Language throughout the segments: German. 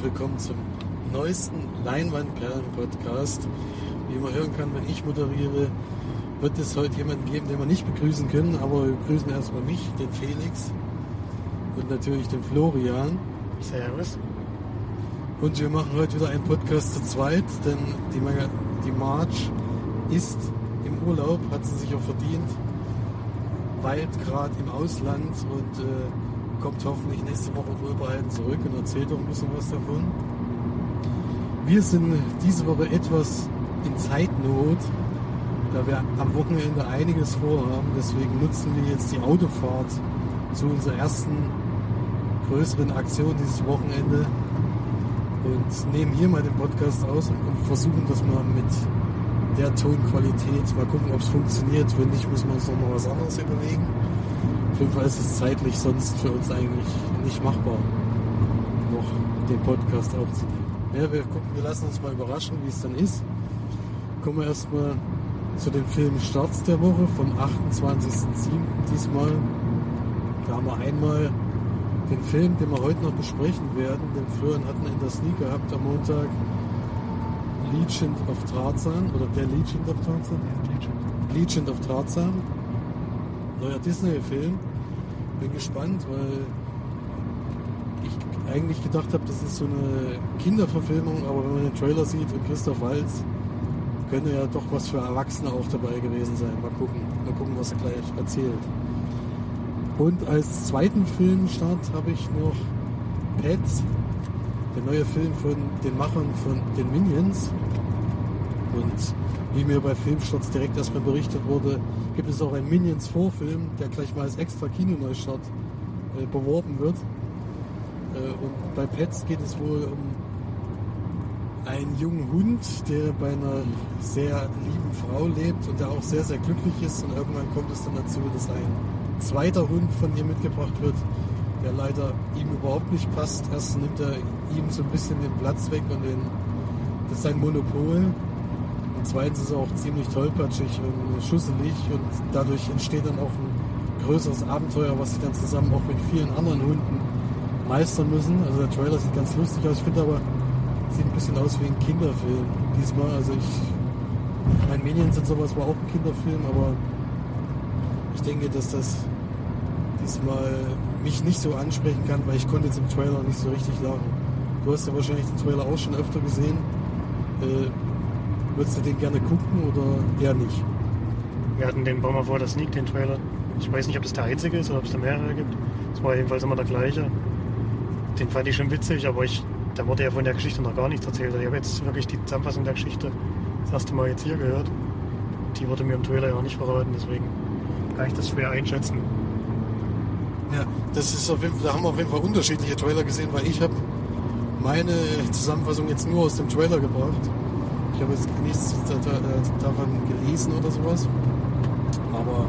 herzlich willkommen zum neuesten Leinwandperlen-Podcast. Wie man hören kann, wenn ich moderiere, wird es heute jemanden geben, den wir nicht begrüßen können, aber wir begrüßen erstmal mich, den Felix und natürlich den Florian. Servus. Und wir machen heute wieder einen Podcast zu zweit, denn die, Maga die March ist im Urlaub, hat sie sich auch verdient, weilt gerade im Ausland und äh, kommt hoffentlich nächste Woche wohlbehalten zurück und erzählt auch ein bisschen was davon. Wir sind diese Woche etwas in Zeitnot, da wir am Wochenende einiges vorhaben. Deswegen nutzen wir jetzt die Autofahrt zu unserer ersten größeren Aktion dieses Wochenende und nehmen hier mal den Podcast aus und, versuchen das mal mit der Tonqualität. Mal gucken, ob es funktioniert. Wenn nicht, müssen wir uns noch mal was anderes überlegen. Auf jeden Fall ist es zeitlich sonst für uns eigentlich nicht machbar, noch den Podcast aufzunehmen. Ja, wir gucken, wir lassen uns mal überraschen, wie es dann ist. Kommen wir erstmal zu den Filmstarts der Woche vom 28.07. diesmal. Da haben wir einmal den Film, den wir heute noch besprechen werden, den Florian hatten in der Sneak gehabt am Montag. Legend of Tarzan oder der Legend of Tarzan? Legend of Tarzan. Neuer Disney-Film. Bin gespannt, weil ich eigentlich gedacht habe, das ist so eine Kinderverfilmung, aber wenn man den Trailer sieht und Christoph Waltz, könnte ja doch was für Erwachsene auch dabei gewesen sein. Mal gucken, mal gucken, was er gleich erzählt. Und als zweiten Filmstart habe ich noch Pets, der neue Film von den Machern von den Minions. Und wie mir bei Filmstarts direkt erstmal berichtet wurde, gibt es auch einen Minions Vorfilm, der gleich mal als extra Kinoneustart äh, beworben wird. Äh, und bei Pets geht es wohl um einen jungen Hund, der bei einer sehr lieben Frau lebt und der auch sehr, sehr glücklich ist. Und irgendwann kommt es dann dazu, dass ein zweiter Hund von ihr mitgebracht wird, der leider ihm überhaupt nicht passt. Erst nimmt er ihm so ein bisschen den Platz weg und den, das ist sein Monopol. Und zweitens ist er auch ziemlich tollpatschig und schusselig und dadurch entsteht dann auch ein größeres Abenteuer, was sie dann zusammen auch mit vielen anderen Hunden meistern müssen. Also der Trailer sieht ganz lustig aus. Ich finde aber, sieht ein bisschen aus wie ein Kinderfilm diesmal. Also ich, mein Minions und sowas war auch ein Kinderfilm, aber ich denke, dass das diesmal mich nicht so ansprechen kann, weil ich konnte jetzt im Trailer nicht so richtig lachen. Du hast ja wahrscheinlich den Trailer auch schon öfter gesehen. Äh, würdest du den gerne gucken oder eher nicht? Wir hatten den Baumer vor der Sneak, den Trailer. Ich weiß nicht, ob das der einzige ist oder ob es da mehrere gibt. Es war jedenfalls immer der gleiche. Den fand ich schon witzig, aber ich, da wurde ja von der Geschichte noch gar nichts erzählt. Ich habe jetzt wirklich die Zusammenfassung der Geschichte das erste Mal jetzt hier gehört. Die wurde mir im Trailer ja auch nicht verraten, deswegen kann ich das schwer einschätzen. Ja, das ist auf jeden Fall, da haben wir auf jeden Fall unterschiedliche Trailer gesehen, weil ich habe meine Zusammenfassung jetzt nur aus dem Trailer gebracht. Ich habe jetzt nichts davon gelesen oder sowas. Aber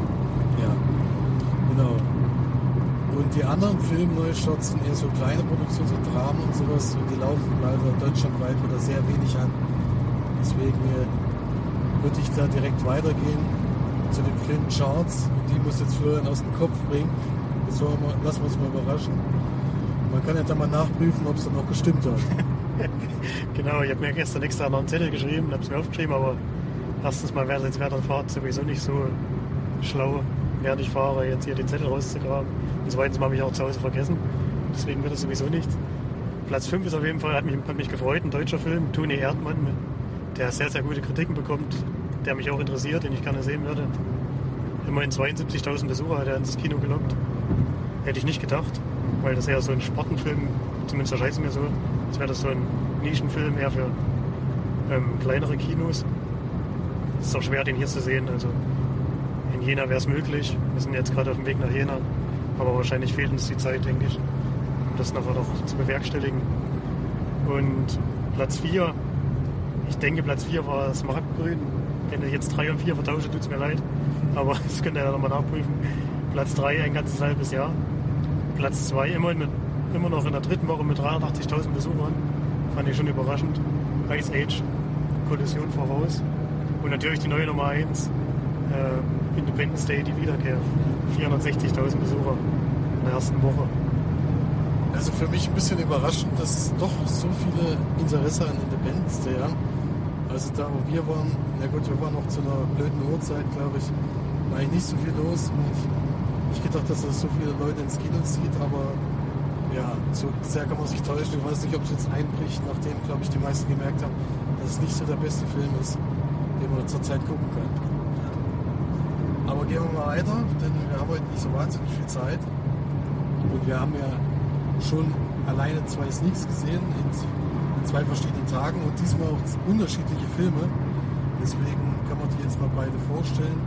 ja, genau. Und die anderen Filmneustarts sind eher so kleine Produktionen, so Dramen und sowas. Und die laufen leider deutschlandweit wieder sehr wenig an. Deswegen äh, würde ich da direkt weitergehen zu den Filmcharts. Die muss jetzt Florian aus dem Kopf bringen. Das wir lassen wir uns mal überraschen. Man kann ja dann mal nachprüfen, ob es dann auch gestimmt hat. genau, ich habe mir gestern extra noch einen Zettel geschrieben, habe es mir aufgeschrieben, aber erstens mal wäre jetzt während der Fahrt sowieso nicht so schlau, während ich fahre, jetzt hier den Zettel rauszugraben. Und zweitens habe ich auch zu Hause vergessen. Deswegen wird es sowieso nicht. Platz 5 ist auf jeden Fall, hat mich, hat mich gefreut, ein deutscher Film, Toni Erdmann, der sehr, sehr gute Kritiken bekommt, der mich auch interessiert, den ich gerne sehen würde. Immerhin 72.000 Besucher hat er ins Kino gelockt. Hätte ich nicht gedacht, weil das eher so ein Sportenfilm, zumindest erscheint es mir so, als wäre das so ein Nischenfilm eher für ähm, kleinere Kinos. Es ist auch schwer, den hier zu sehen. Also in Jena wäre es möglich. Wir sind jetzt gerade auf dem Weg nach Jena. Aber wahrscheinlich fehlt uns die Zeit, denke ich, um das nachher noch zu bewerkstelligen. Und Platz 4, ich denke, Platz 4 war das Marktgrün. Wenn ich jetzt 3 und 4 vertausche, tut es mir leid. Aber das könnt ihr ja nochmal nachprüfen. Platz 3 ein ganzes halbes Jahr. Platz 2 immer, mit, immer noch in der dritten Woche mit 83.000 Besuchern. Fand ich schon überraschend. Ice Age, Kollision voraus. Und natürlich die neue Nummer 1, äh, Independence Day, die Wiederkehr. 460.000 Besucher in der ersten Woche. Also für mich ein bisschen überraschend, dass doch so viele Interesse an Independence Day haben. Also da, wo wir waren, na gut, wir waren noch zu einer blöden Uhrzeit, glaube ich, war eigentlich nicht so viel los. Ich, ich gedacht, dass das so viele Leute ins Kino zieht, aber ja, so sehr kann man sich täuschen. Ich weiß nicht, ob es jetzt einbricht, nachdem, glaube ich, die meisten gemerkt haben, dass es nicht so der beste Film ist, den man zurzeit gucken kann. Aber gehen wir mal weiter, denn wir haben heute nicht so wahnsinnig viel Zeit. Und wir haben ja schon alleine zwei Sneaks gesehen in, zwei verschiedenen Tagen und diesmal auch unterschiedliche Filme. Deswegen kann man die jetzt mal beide vorstellen.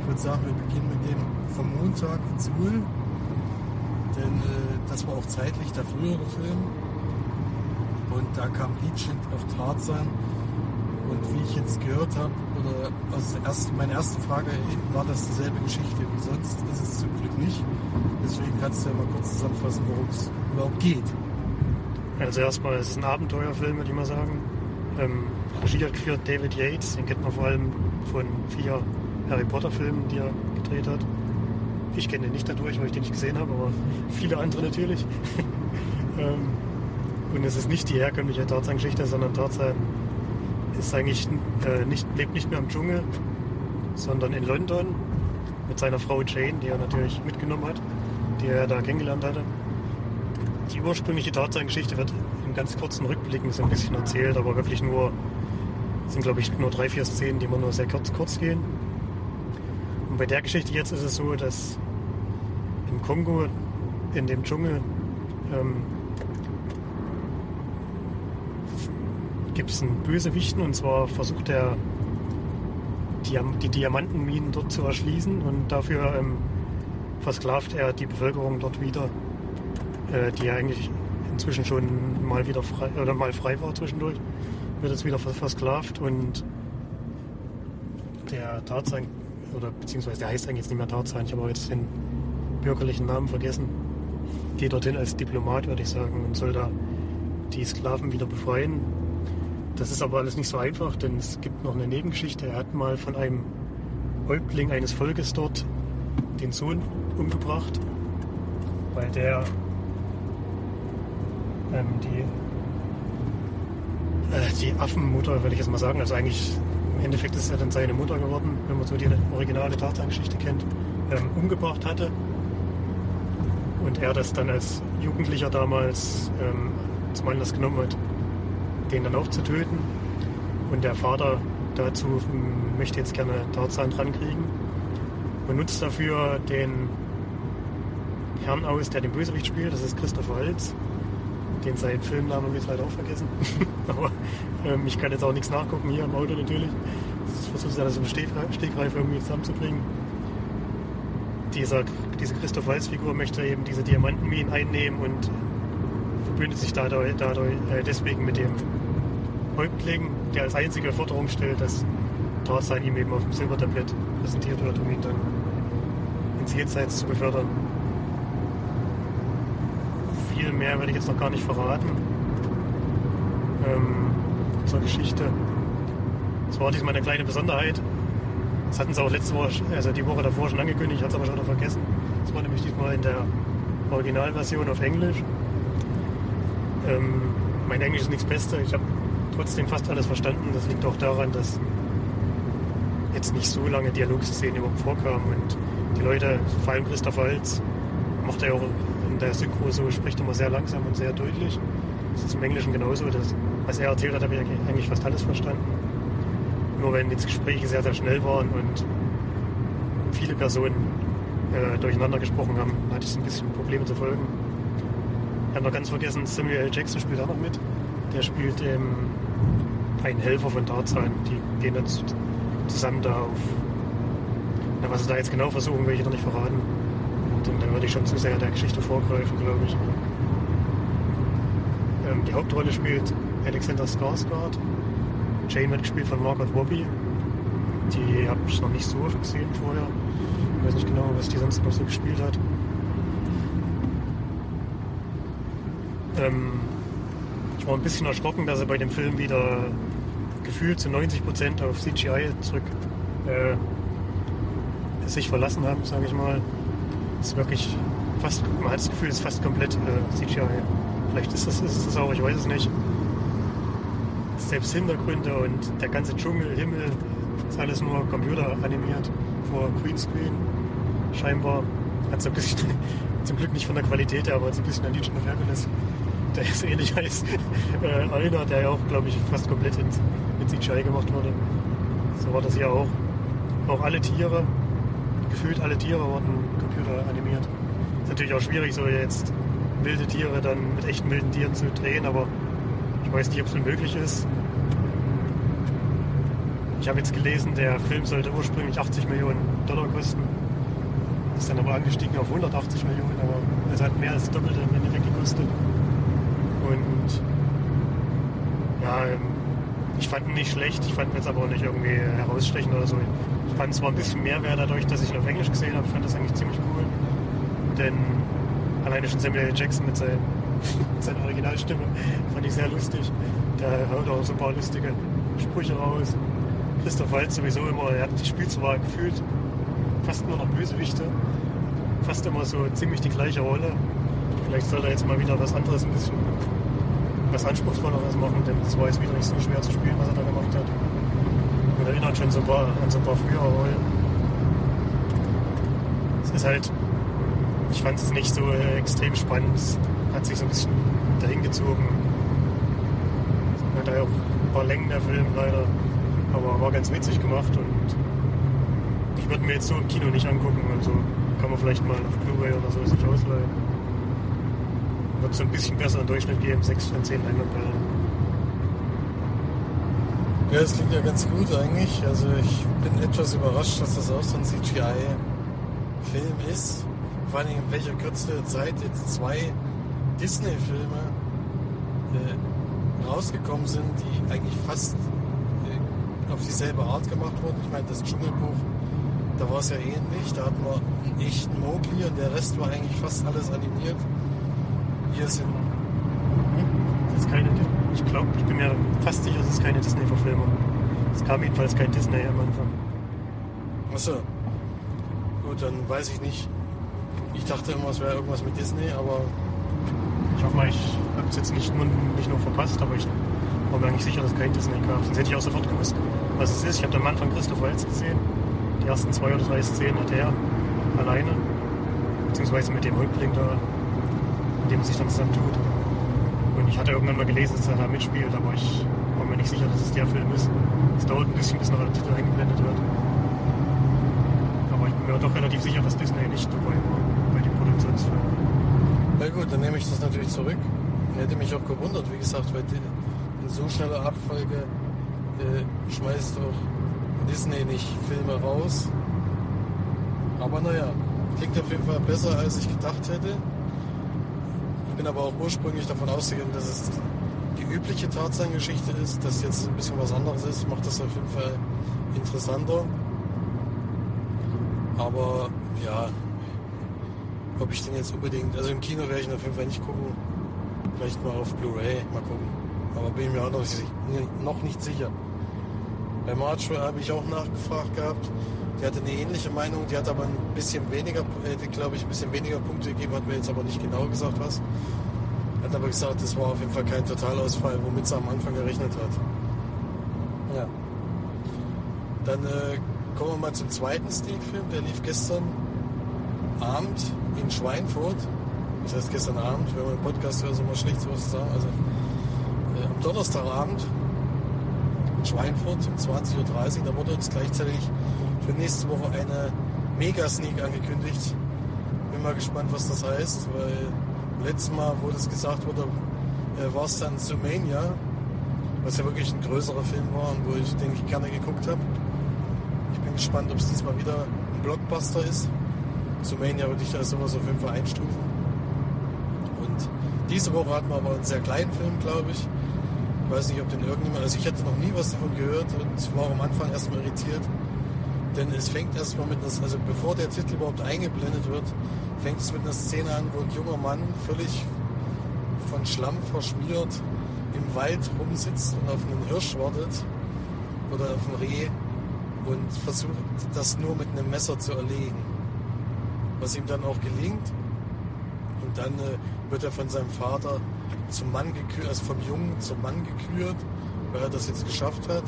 Ich würde sagen, wir beginnen mit dem vom Montag in Seoul. Denn äh, das war auch zeitlich der frühere Film. Und da kam Liedchen auf Tarzan. Und wie ich jetzt gehört habe, oder also erst, meine erste Frage war das dieselbe Geschichte wie sonst, ist es zum Glück nicht. Deswegen kannst du ja mal kurz zusammenfassen, worum es überhaupt geht. Also erstmal, es ist ein Abenteuerfilm, würde ich mal sagen. Ähm, Regie hat geführt David Yates, den kennt man vor allem von vier Harry Potter Filmen, die er gedreht hat. Ich kenne den nicht dadurch, weil ich den nicht gesehen habe, aber viele andere natürlich. ähm, und es ist nicht die herkömmliche Tarzan-Geschichte, sondern Tarzan ist eigentlich äh, nicht, lebt nicht mehr im Dschungel, sondern in London mit seiner Frau Jane, die er natürlich mitgenommen hat, die er da kennengelernt hatte. Die ursprüngliche Tarzan-Geschichte wird in ganz kurzen Rückblicken so ein bisschen erzählt, aber wirklich nur, sind glaube ich nur drei, vier Szenen, die immer nur sehr kurz, kurz gehen. Und bei der Geschichte jetzt ist es so, dass Kongo, in dem Dschungel, ähm, gibt es einen Bösewichten und zwar versucht er die Diamantenminen dort zu erschließen und dafür ähm, versklavt er die Bevölkerung dort wieder, äh, die ja eigentlich inzwischen schon mal wieder frei oder mal frei war zwischendurch, wird jetzt wieder versklavt und der Tarzan oder beziehungsweise der heißt eigentlich jetzt nicht mehr Tarzan, ich habe jetzt den bürgerlichen Namen vergessen, geht dorthin als Diplomat, würde ich sagen, und soll da die Sklaven wieder befreien das ist aber alles nicht so einfach, denn es gibt noch eine Nebengeschichte. Er hat mal von einem Häuptling eines Volkes dort den Sohn umgebracht, weil der ähm, die, äh, die Affenmutter, würde ich jetzt mal sagen, also eigentlich im Endeffekt ist er dann seine Mutter geworden, wenn man so die originale Tarzan-Geschichte kennt, ähm, umgebracht hatte. Und er das dann als Jugendlicher damals ähm, zum Anlass genommen hat, den dann auch zu töten. Und der Vater dazu möchte jetzt gerne Tarzan dran kriegen und nutzt dafür den Herrn aus, der den Bösewicht spielt, das ist Christopher Waltz. Den seinen Filmnamen habe ich leider auch vergessen. Aber ähm, ich kann jetzt auch nichts nachgucken hier im Auto natürlich. Ich versuche das im Stegreif irgendwie zusammenzubringen. Dieser, diese Christoph Waltz-Figur möchte eben diese Diamantenminen einnehmen und verbündet sich dadurch, dadurch äh, deswegen mit dem Häuptling, der als einzige Forderung stellt, dass Tarzan ihm eben auf dem Silbertablett präsentiert wird, um ihn dann ins Jenseits zu befördern. Viel mehr werde ich jetzt noch gar nicht verraten ähm, zur Geschichte. Es war diesmal eine kleine Besonderheit. Das hatten sie auch letzte Woche, also die Woche davor schon angekündigt, ich hatte es aber schon noch vergessen. Das war nämlich diesmal in der Originalversion auf Englisch. Ähm, mein Englisch ist nichts Beste. Ich habe trotzdem fast alles verstanden. Das liegt auch daran, dass jetzt nicht so lange Dialogszenen überhaupt vorkamen und die Leute, vor allem Christoph Waltz, macht er auch in der Synchro so, spricht immer sehr langsam und sehr deutlich. Das ist im Englischen genauso. Dass, was er erzählt hat, habe ich eigentlich fast alles verstanden. Nur wenn jetzt Gespräche sehr, sehr schnell waren und viele Personen äh, durcheinander gesprochen haben, hatte ich ein bisschen Probleme zu folgen. Ich habe noch ganz vergessen, Samuel L. Jackson spielt auch noch mit. Der spielt ähm, einen Helfer von Tarzan. Die gehen dann zusammen da auf. Na, was sie da jetzt genau versuchen, will ich noch nicht verraten. Denn dann würde ich schon zu sehr der Geschichte vorgreifen, glaube ich. Ähm, die Hauptrolle spielt Alexander Skarsgård. Jane wird gespielt von Margot Robbie. Die habe ich noch nicht so oft gesehen vorher. Ich weiß nicht genau, was die sonst noch so gespielt hat. Ähm, ich war ein bisschen erschrocken, dass sie bei dem Film wieder gefühlt zu 90 Prozent auf CGI zurück äh, sich verlassen haben, sage ich mal. Ist wirklich fast, man hat das Gefühl, es ist fast komplett äh, CGI. Vielleicht ist das, ist das auch, ich weiß es nicht. Selbst Hintergründe und der ganze Dschungel, Himmel, ist alles nur computeranimiert vor Greenscreen. Scheinbar hat so ein bisschen, zum Glück nicht von der Qualität her, aber so ein bisschen an Legion of Happiness, der ist ähnlich heißt, äh, erinnert, der ja auch, glaube ich, fast komplett in, mit CGI gemacht wurde. So war das hier auch. Auch alle Tiere, gefühlt alle Tiere wurden computeranimiert. Ist natürlich auch schwierig, so jetzt wilde Tiere dann mit echten wilden Tieren zu drehen, aber weiß nicht, ob es möglich ist. Ich habe jetzt gelesen, der Film sollte ursprünglich 80 Millionen Dollar kosten. Ist dann aber angestiegen auf 180 Millionen, aber es hat mehr als das Doppelte im Endeffekt gekostet. Und ja, ähm, ich fand ihn nicht schlecht, ich fand ihn jetzt aber auch nicht irgendwie herausstechend oder so. Ich fand zwar ein bisschen mehr wert dadurch, dass ich ihn auf Englisch gesehen habe. Ich fand das eigentlich ziemlich cool. Denn alleine schon Samuel Jackson mit, seinen, mit seiner Originalstimme fand ich sehr lustig. Der haut auch so ein paar lustige Sprüche raus. Christoph Waltz sowieso immer, er hat die Spielzwar gefühlt fast nur noch Bösewichte. Fast immer so ziemlich die gleiche Rolle. Vielleicht soll er jetzt mal wieder was anderes, ein bisschen was Anspruchsvolleres machen, denn das war jetzt wieder nicht so schwer zu spielen, was er da gemacht hat. Und erinnert schon so ein paar, an so ein paar frühere Rollen. Es ist halt, ich fand es nicht so äh, extrem spannend. Hat sich so ein bisschen dahin gezogen. Hat auch ein paar Längen der Film leider, aber war ganz witzig gemacht und ich würde mir jetzt so im Kino nicht angucken. Also kann man vielleicht mal auf Blu-ray oder so sich ausleihen. Wird so ein bisschen besseren Durchschnitt geben, 6 von 10 Leinwandperlen. Ja, das klingt ja ganz gut eigentlich. Also ich bin etwas überrascht, dass das auch so ein CGI-Film ist. Vor allem in welcher Kürze Zeit jetzt zwei Disney-Filme äh, rausgekommen sind, die eigentlich fast äh, auf dieselbe Art gemacht wurden. Ich meine, das Dschungelbuch, da war es ja ähnlich. Da hatten wir einen echten Mowgli und der Rest war eigentlich fast alles animiert. Hier sind Das ist keine, ich glaube, ich bin mir fast sicher, es ist keine Disney-Verfilmung. Es kam jedenfalls kein Disney am Anfang. Achso. Gut, dann weiß ich nicht. Ich dachte immer, es wäre irgendwas mit Disney, aber Ich hoffe mal, ich habe es jetzt nicht nur, nicht nur verpasst, aber ich war mir eigentlich sicher, dass kein Disney gab. Sonst hätte ich auch sofort gewusst, was es ist. Ich habe am Anfang Christoph Waltz gesehen. Die ersten zwei oder drei Szenen hat er alleine. Beziehungsweise mit dem Häuptling da, mit dem er sich dann zusammen tut. Und ich hatte irgendwann mal gelesen, dass er da mitspielt, aber ich war mir nicht sicher, dass es der Film ist. Es dauert ein bisschen, bis noch der Titel eingeblendet wird. Aber ich bin mir doch relativ sicher, dass Disney nicht dabei war bei dem Produktionsfilm. Gut, dann nehme ich das natürlich zurück. Hätte mich auch gewundert, wie gesagt, weil in so schneller Abfolge äh, schmeißt doch Disney nicht Filme raus. Aber naja, klingt auf jeden Fall besser, als ich gedacht hätte. Ich bin aber auch ursprünglich davon ausgegangen, dass es die übliche Tarzan-Geschichte ist. Dass jetzt ein bisschen was anderes ist, macht das auf jeden Fall interessanter. Aber ja, ob ich den jetzt unbedingt, also im Kino werde ich ihn auf jeden Fall nicht gucken. Vielleicht mal auf Blu-ray, mal gucken. Aber bin ich mir auch noch nicht, noch nicht sicher. Bei March habe ich auch nachgefragt gehabt. Die hatte eine ähnliche Meinung, die hat aber ein bisschen weniger, äh, glaube ich, ein bisschen weniger Punkte gegeben, hat mir jetzt aber nicht genau gesagt was. Hat aber gesagt, das war auf jeden Fall kein Totalausfall, womit sie am Anfang gerechnet hat. Ja. Dann äh, kommen wir mal zum zweiten Sneak-Film, der lief gestern Abend in Schweinfurt. Das heißt gestern Abend, wenn man im Podcast hört, ist immer schlecht sowas sagen. Also äh, am Donnerstagabend in Schweinfurt um 20.30 Uhr, da wurde uns gleichzeitig für nächste Woche eine Mega-Sneak angekündigt. Bin mal gespannt, was das heißt, weil letztes Mal, wo das gesagt wurde, äh, war es dann Sumania, was ja wirklich ein größerer Film war und wo ich, den ich gerne geguckt habe. Ich bin gespannt, ob es diesmal wieder ein Blockbuster ist. Sumania würde ich als sowas auf jeden Fall einstufen. Und diese Woche hatten wir aber einen sehr kleinen Film, glaube ich. Ich weiß nicht, ob den irgendjemand, also ich hatte noch nie was davon gehört und war am Anfang erstmal irritiert. Denn es fängt erstmal mit einer, also bevor der Titel überhaupt eingeblendet wird, fängt es mit einer Szene an, wo ein junger Mann völlig von Schlamm verschmiert im Wald rumsitzt und auf einen Hirsch wartet oder auf ein Reh und versucht das nur mit einem Messer zu erlegen. Was ihm dann auch gelingt. Und dann äh, wird er von seinem Vater zum Mann gekürt, also vom Jungen zum Mann gekürt, weil er das jetzt geschafft hat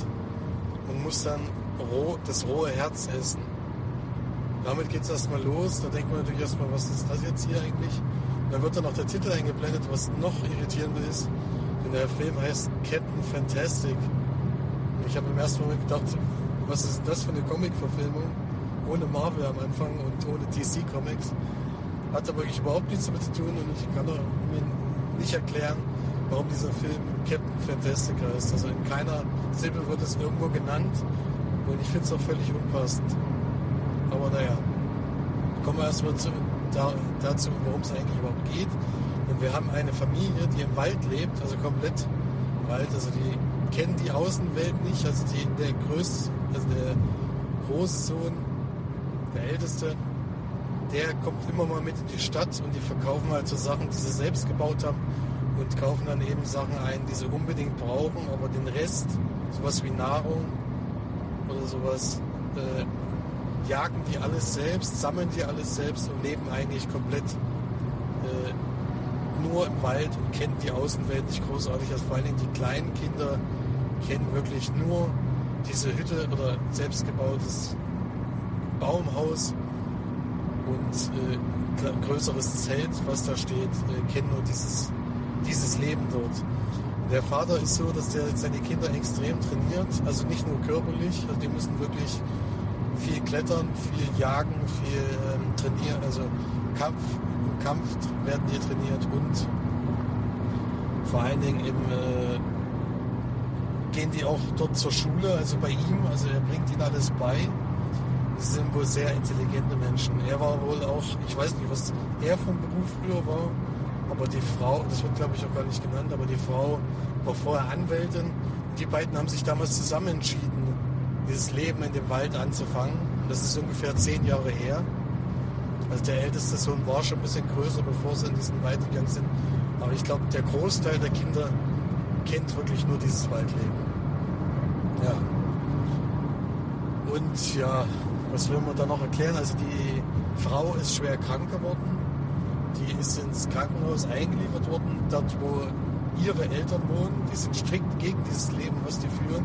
und muss dann roh, das rohe Herz essen. Damit geht es erstmal los. Da denkt man natürlich erstmal, was ist das jetzt hier eigentlich? Und dann wird dann noch der Titel eingeblendet, was noch irritierender ist. Denn der Film heißt Captain Fantastic. Und ich habe im ersten Moment gedacht, was ist das für eine Comic-Verfilmung? Ohne Marvel am Anfang und ohne DC Comics. Hat aber wirklich überhaupt nichts damit zu tun und ich kann mir nicht erklären, warum dieser Film Captain Fantastic heißt. Also in keiner Silbe wird es irgendwo genannt und ich finde es auch völlig unpassend. Aber naja, kommen wir erstmal zu, da, dazu, worum es eigentlich überhaupt geht. Und wir haben eine Familie, die im Wald lebt, also komplett Wald. Also die kennen die Außenwelt nicht. Also die, der größte, also der große Sohn, der älteste, der kommt immer mal mit in die Stadt und die verkaufen halt so Sachen, die sie selbst gebaut haben und kaufen dann eben Sachen ein, die sie unbedingt brauchen, aber den Rest, sowas wie Nahrung oder sowas, äh, jagen die alles selbst, sammeln die alles selbst und leben eigentlich komplett äh, nur im Wald und kennen die Außenwelt nicht großartig. Also vor allen Dingen die kleinen Kinder kennen wirklich nur diese Hütte oder selbstgebautes Baumhaus und äh, größeres Zelt, was da steht, äh, kennen nur dieses, dieses Leben dort. Der Vater ist so, dass der seine Kinder extrem trainiert, also nicht nur körperlich, also die müssen wirklich viel klettern, viel jagen, viel ähm, trainieren, also Kampf, im Kampf werden die trainiert und vor allen Dingen eben äh, gehen die auch dort zur Schule, also bei ihm, also er bringt ihnen alles bei. Sind wohl sehr intelligente Menschen. Er war wohl auch, ich weiß nicht, was er vom Beruf früher war, aber die Frau, das wird glaube ich auch gar nicht genannt, aber die Frau war vorher Anwältin. Die beiden haben sich damals zusammen entschieden, dieses Leben in dem Wald anzufangen. Das ist ungefähr zehn Jahre her. Also der älteste Sohn war schon ein bisschen größer, bevor sie in diesen Wald gegangen sind. Aber ich glaube, der Großteil der Kinder kennt wirklich nur dieses Waldleben. Ja. Und ja, was will man da noch erklären? Also die Frau ist schwer krank geworden. Die ist ins Krankenhaus eingeliefert worden, dort wo ihre Eltern wohnen. Die sind strikt gegen dieses Leben, was die führen.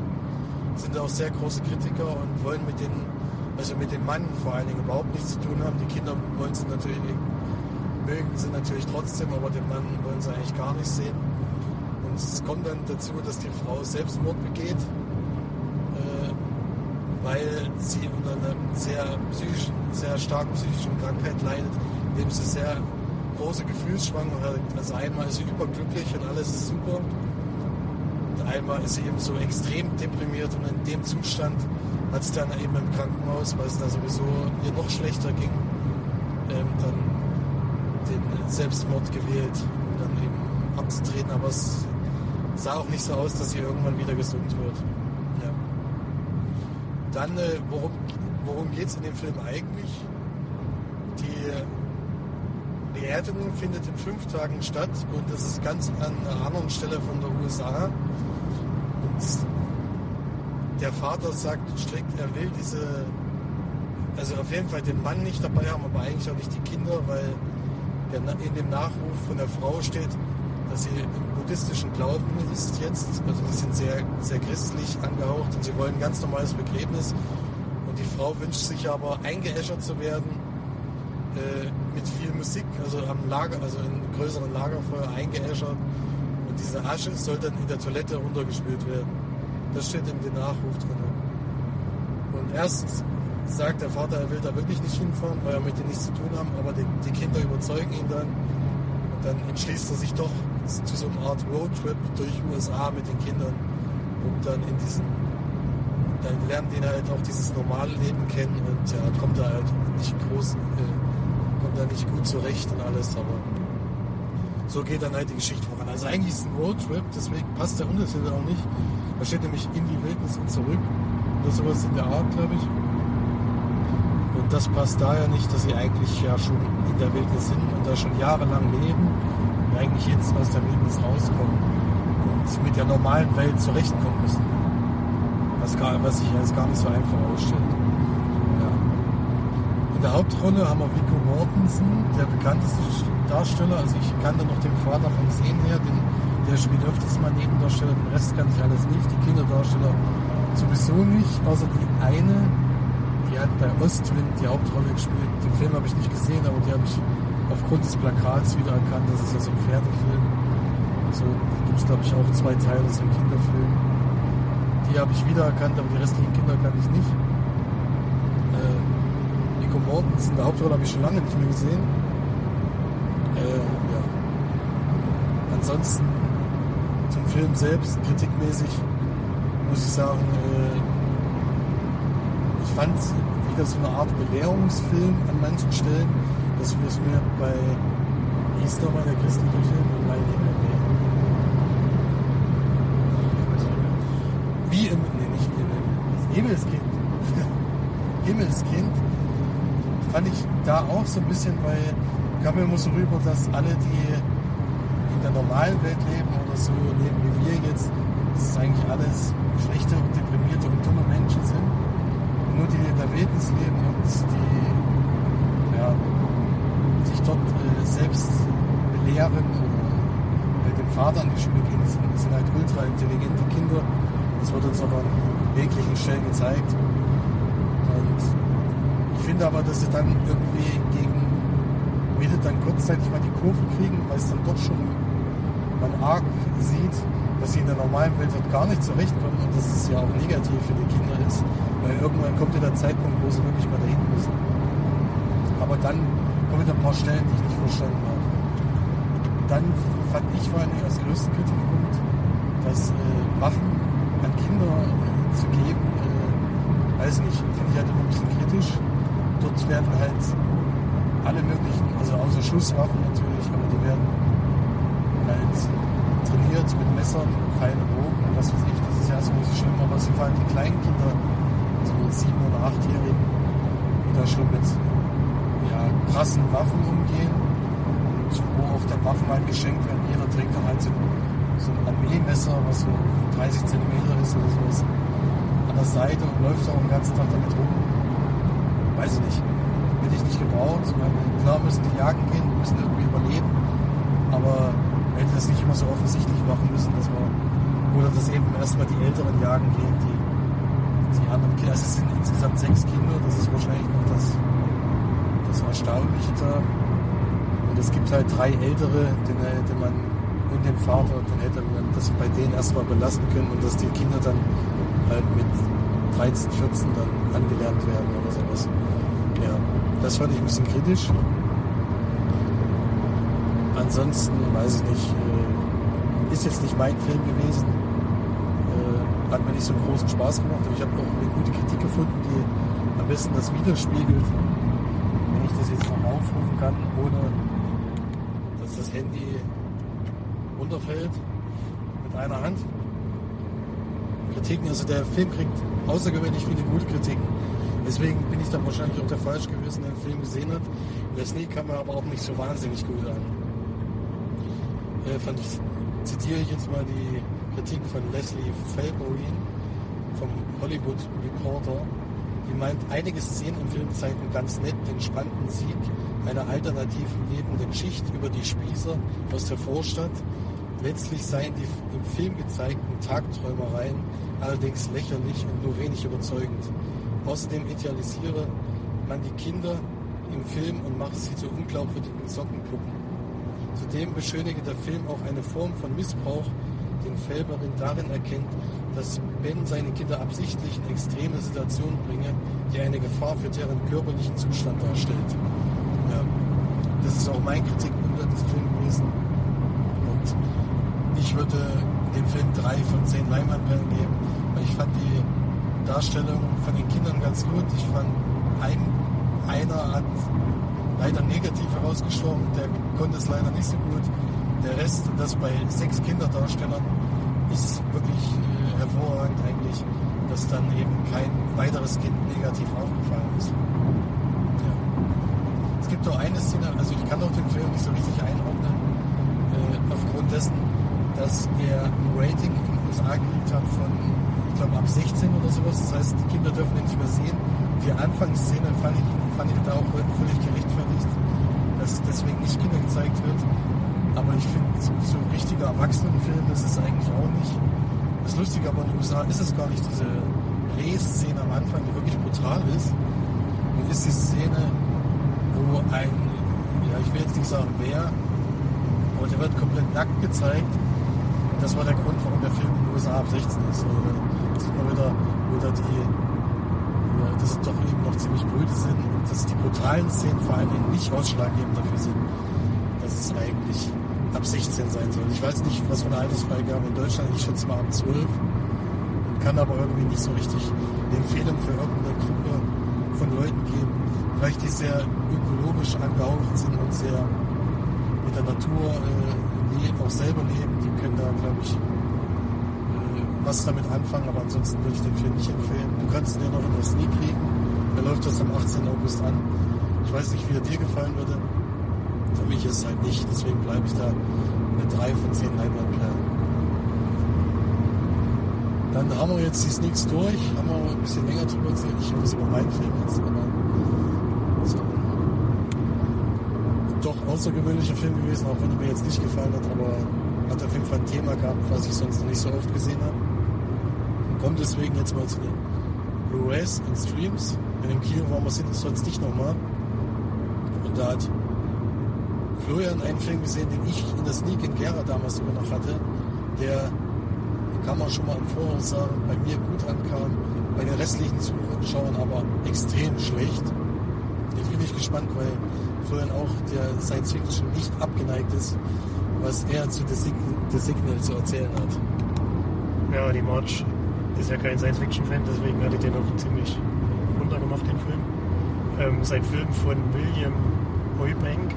Sind auch sehr große Kritiker und wollen mit den, also mit dem Mann vor allen Dingen überhaupt nichts zu tun haben. Die Kinder wollen sie natürlich, mögen sie natürlich trotzdem, aber den Mann wollen sie eigentlich gar nicht sehen. Und es kommt dann dazu, dass die Frau Selbstmord begeht sie unter einer sehr, psychischen, sehr starken psychischen Krankheit leidet, indem sie sehr große Gefühlsschwankungen hat. Also einmal ist sie überglücklich und alles ist super. Und einmal ist sie eben so extrem deprimiert und in dem Zustand hat sie dann eben im Krankenhaus, weil es da sowieso ihr noch schlechter ging, ähm, dann den Selbstmord gewählt, um dann eben abzutreten. Aber es sah auch nicht so aus, dass sie irgendwann wieder gesund wird. Dann, äh, worum, worum geht es in dem Film eigentlich? Die Beerdigung findet in fünf Tagen statt und das ist ganz an einer anderen Stelle von der USA. Und der Vater sagt strikt, er will diese, also auf jeden Fall den Mann nicht dabei haben, aber eigentlich auch nicht die Kinder, weil in dem Nachruf von der Frau steht, dass sie buddhistischen Glauben ist jetzt. Also die sind sehr, sehr christlich angehaucht und sie wollen ein ganz normales Begräbnis. Und die Frau wünscht sich aber eingeäschert zu werden äh, mit viel Musik, also am Lager, also in größeren Lagerfeuer eingeäschert. Und diese Asche soll dann in der Toilette runtergespült werden. Das steht in dem Nachruf drin. Und erst sagt der Vater, er will da wirklich nicht hinfahren, weil er möchte nichts zu tun haben, aber die, die Kinder überzeugen ihn dann. Und dann entschließt er sich doch, zu so einer Art Roadtrip durch USA mit den Kindern, um dann in diesen, dann lernen die halt auch dieses normale Leben kennen und ja, kommt da halt nicht groß, äh, kommt da nicht gut zurecht und alles, aber so geht dann halt die Geschichte voran. Also eigentlich ist es ein Roadtrip, deswegen passt der Untertitel auch nicht. Da steht nämlich in die Wildnis und zurück oder sowas in der Art, glaube ich. Und das passt daher nicht, dass sie eigentlich ja schon in der Wildnis sind und schon jahrelang leben eigentlich jetzt aus der Wildnis rauskommen und mit der normalen Welt zurechtkommen müssen. Was, gar, was sich als gar nicht so einfach ausstellt. Ja. Und der Hauptrolle haben wir Vico Mortensen, der bekannteste Darsteller. Also ich kannte noch den Vater vom Sehen her, den, der spielt öfters mal Nebendarsteller, den Rest kann ich alles nicht. Die Kinderdarsteller sowieso nicht, außer die eine, die hat bei Ostwind die Hauptrolle gespielt. Den Film habe ich nicht gesehen, aber die habe ich aufgrund des Plakats wiedererkannt. Das ist ja so ein Pferdefilm. So gibt es, glaube ich, auch zwei Teile, das ist ein Kinderfilm. Die habe ich wiedererkannt, aber die restlichen Kinder kann ich nicht. Äh, Nico Mortensen, der Hauptrolle habe ich schon lange nicht mehr gesehen. Äh, ja. Ansonsten zum Film selbst, kritikmäßig, muss ich sagen, äh, ich fand es wieder so eine Art Belehrungsfilm an manchen Stellen. Das ist mir bei, hieß nochmal der christliche Film? Nein, Wie im, nee, nicht im Himmelskind. Himmelskind fand ich da auch so ein bisschen, weil kam mir immer so rüber, dass alle, die in der normalen Welt leben oder so leben wie wir jetzt, dass es eigentlich alles schlechte und deprimierte und dumme Menschen sind. Und nur die in der Wildnis leben und die ja, sich dort äh, selbst belehren oder mit dem Vater an die Schule gehen, das sind, das sind halt ultra intelligente Kinder. Das wird uns aber an jeglichen Stellen gezeigt. Und ich finde aber, dass sie dann irgendwie gegen Mitte dann kurzzeitig mal die Kurve kriegen, weil es dann doch schon man arg sieht, dass sie in der normalen Welt halt gar nicht zurechtkommen und dass es ja auch negativ für die Kinder ist. Weil irgendwann kommt ja der Zeitpunkt, wo sie wirklich mal dahin müssen. Aber dann kommen wieder ein paar Stellen, die ich nicht verstanden habe. Dann fand ich vor allem als größten Kritikpunkt, dass äh, Waffen an Kinder äh, zu geben, äh, weiß nicht, finde ich halt immer ein bisschen kritisch. Dort werden halt alle möglichen, also außer Schusswaffen natürlich, aber die werden halt trainiert mit Messern, Pfeilen, Bogen und was weiß ich. Das ist ja erstmal nicht so schlimm, aber es sind vor allem die kleinen Kinder, die sieben- oder achtjährigen, die da schon mit ja, krassen Waffen umgehen und wo auch dann Waffen halt geschenkt werden. Jeder trägt dann halt so, so ein Armeemesser, was so 30 Zentimeter ist oder sowas, an der Seite und läuft auch den ganzen Tag damit rum. Weiß ich nicht hätte ich nicht gebraucht. Meine, klar müssen die jagen gehen, müssen irgendwie überleben, aber hätte das nicht immer so offensichtlich machen müssen, dass man, oder dass eben erstmal die Älteren jagen gehen, die, die anderen Kinder, also es sind insgesamt sechs Kinder, das ist wahrscheinlich noch das, das Erstaunliche da. Und es gibt halt drei Ältere, den hätte man und den Vater, den hätte man das bei denen erstmal belassen können und dass die Kinder dann halt mit 13, 14 dann angelernt werden oder sowas. Ja. Das fand ich ein bisschen kritisch. Ansonsten weiß ich nicht, äh, ist jetzt nicht mein Film gewesen. Äh, hat mir nicht so großen Spaß gemacht, aber ich habe auch eine gute Kritik gefunden, die am besten das widerspiegelt. Wenn ich das jetzt noch aufrufen kann, ohne dass das Handy runterfällt mit einer Hand. Kritiken, also der Film kriegt außergewöhnlich viele gute Kritiken. Deswegen bin ich dann wahrscheinlich auch der Falsch gewesen, der den Film gesehen hat. Wesley kam mir aber auch nicht so wahnsinnig gut an. Äh, fand ich, zitiere ich jetzt mal die Kritik von Leslie Felberine vom Hollywood Reporter. Die meint, einige Szenen im Film zeigen ganz nett den spannenden Sieg einer alternativen lebenden Schicht über die Spießer aus der Vorstadt. Letztlich seien die im Film gezeigten Tagträumereien allerdings lächerlich und nur wenig überzeugend. Außerdem idealisiere man die Kinder im Film und mache sie zu unglaubwürdigen Sockenpuppen. Zudem beschönige der Film auch eine Form von Missbrauch, den Felberin darin erkennt, dass Ben seine Kinder absichtlich in extreme Situationen bringe, die eine Gefahr für deren körperlichen Zustand darstellt. Ja, das ist auch mein Kritikpunkt an diesem Film gewesen. Und ich würde dem Film drei von zehn Leinwandperlen geben, weil ich fand die Darstellung von den Kindern ganz gut. Ich fand, ein, einer hat leider negativ herausgestochen, der konnte es leider nicht so gut. Der Rest, das bei sechs Kinderdarstellern, ist wirklich äh, hervorragend eigentlich, dass dann eben kein weiteres Kind negativ aufgefallen ist. Ja. Es gibt auch eine Szene, also ich kann auch den Film nicht so richtig einordnen, äh, aufgrund dessen, dass er ein Rating in den USA gekriegt hat von ich glaube, ab 16 oder sowas. Das heißt, die Kinder dürfen den nicht mehr sehen. Die Anfangsszene fand ich, fand ich da auch völlig gerechtfertigt, dass deswegen nicht Kinder gezeigt wird. Aber ich finde, so, ein richtiger Erwachsenenfilm ist es eigentlich. Das Lustige aber in den USA ist es gar nicht diese Reh-Szene am Anfang, die wirklich brutal ist. Und ist die Szene, wo ein, ja, ich will jetzt nicht sagen wer, aber der wird komplett nackt gezeigt. Und das war der Grund, warum der Film in den USA ab 16 ist. Also, da sieht man wieder, wieder die, ja, dass es doch eben noch ziemlich blöde sind und dass die brutalen Szenen vor allen Dingen nicht ausschlaggebend dafür sind, dass es eigentlich ab 16 sein soll. Ich weiß nicht, was für eine Altersfreigabe in Deutschland, ich schätze mal ab 12 und kann aber irgendwie nicht so richtig eine Empfehlung für irgendeine Gruppe von Leuten geben, vielleicht die sehr ökologisch angehaucht sind und sehr mit der Natur äh, auch selber leben, die können da, glaube ich, äh, was damit anfangen, aber ansonsten würde ich den Film nicht empfehlen. Du kannst den noch in der Sneak kriegen, er läuft das am 18. August an. Ich weiß nicht, wie er dir gefallen würde. Für mich ist es halt nicht, deswegen bleibe ich da mit drei von zehn Leinwandperlen. Dann haben wir jetzt die Sneaks durch, haben wir ein bisschen länger drüber erzählt. Ich muss über meinen Film jetzt, aber so doch außergewöhnlicher Film gewesen, auch wenn er mir jetzt nicht gefallen hat, aber hat auf jeden Fall ein Thema gehabt, was ich sonst noch nicht so oft gesehen habe. Kommt deswegen jetzt mal zu den Blu-rays und Streams. In dem Kino waren wir sind es sonst nicht nochmal. Und da hat Florian einen Film gesehen, den ich in der Sneak in Gera damals sogar noch hatte, der, kann man schon mal im Voraus sagen, bei mir gut ankam, bei den restlichen Zuschauern aber extrem schlecht. Jetzt bin ich gespannt, weil Florian auch der Science Fiction nicht abgeneigt ist, was er zu The Signal, The Signal zu erzählen hat. Ja, die March ist ja kein Science-Fiction-Fan, deswegen hatte ich den auch ziemlich runtergemacht, den Film. Ähm, sein Film von William Heubank,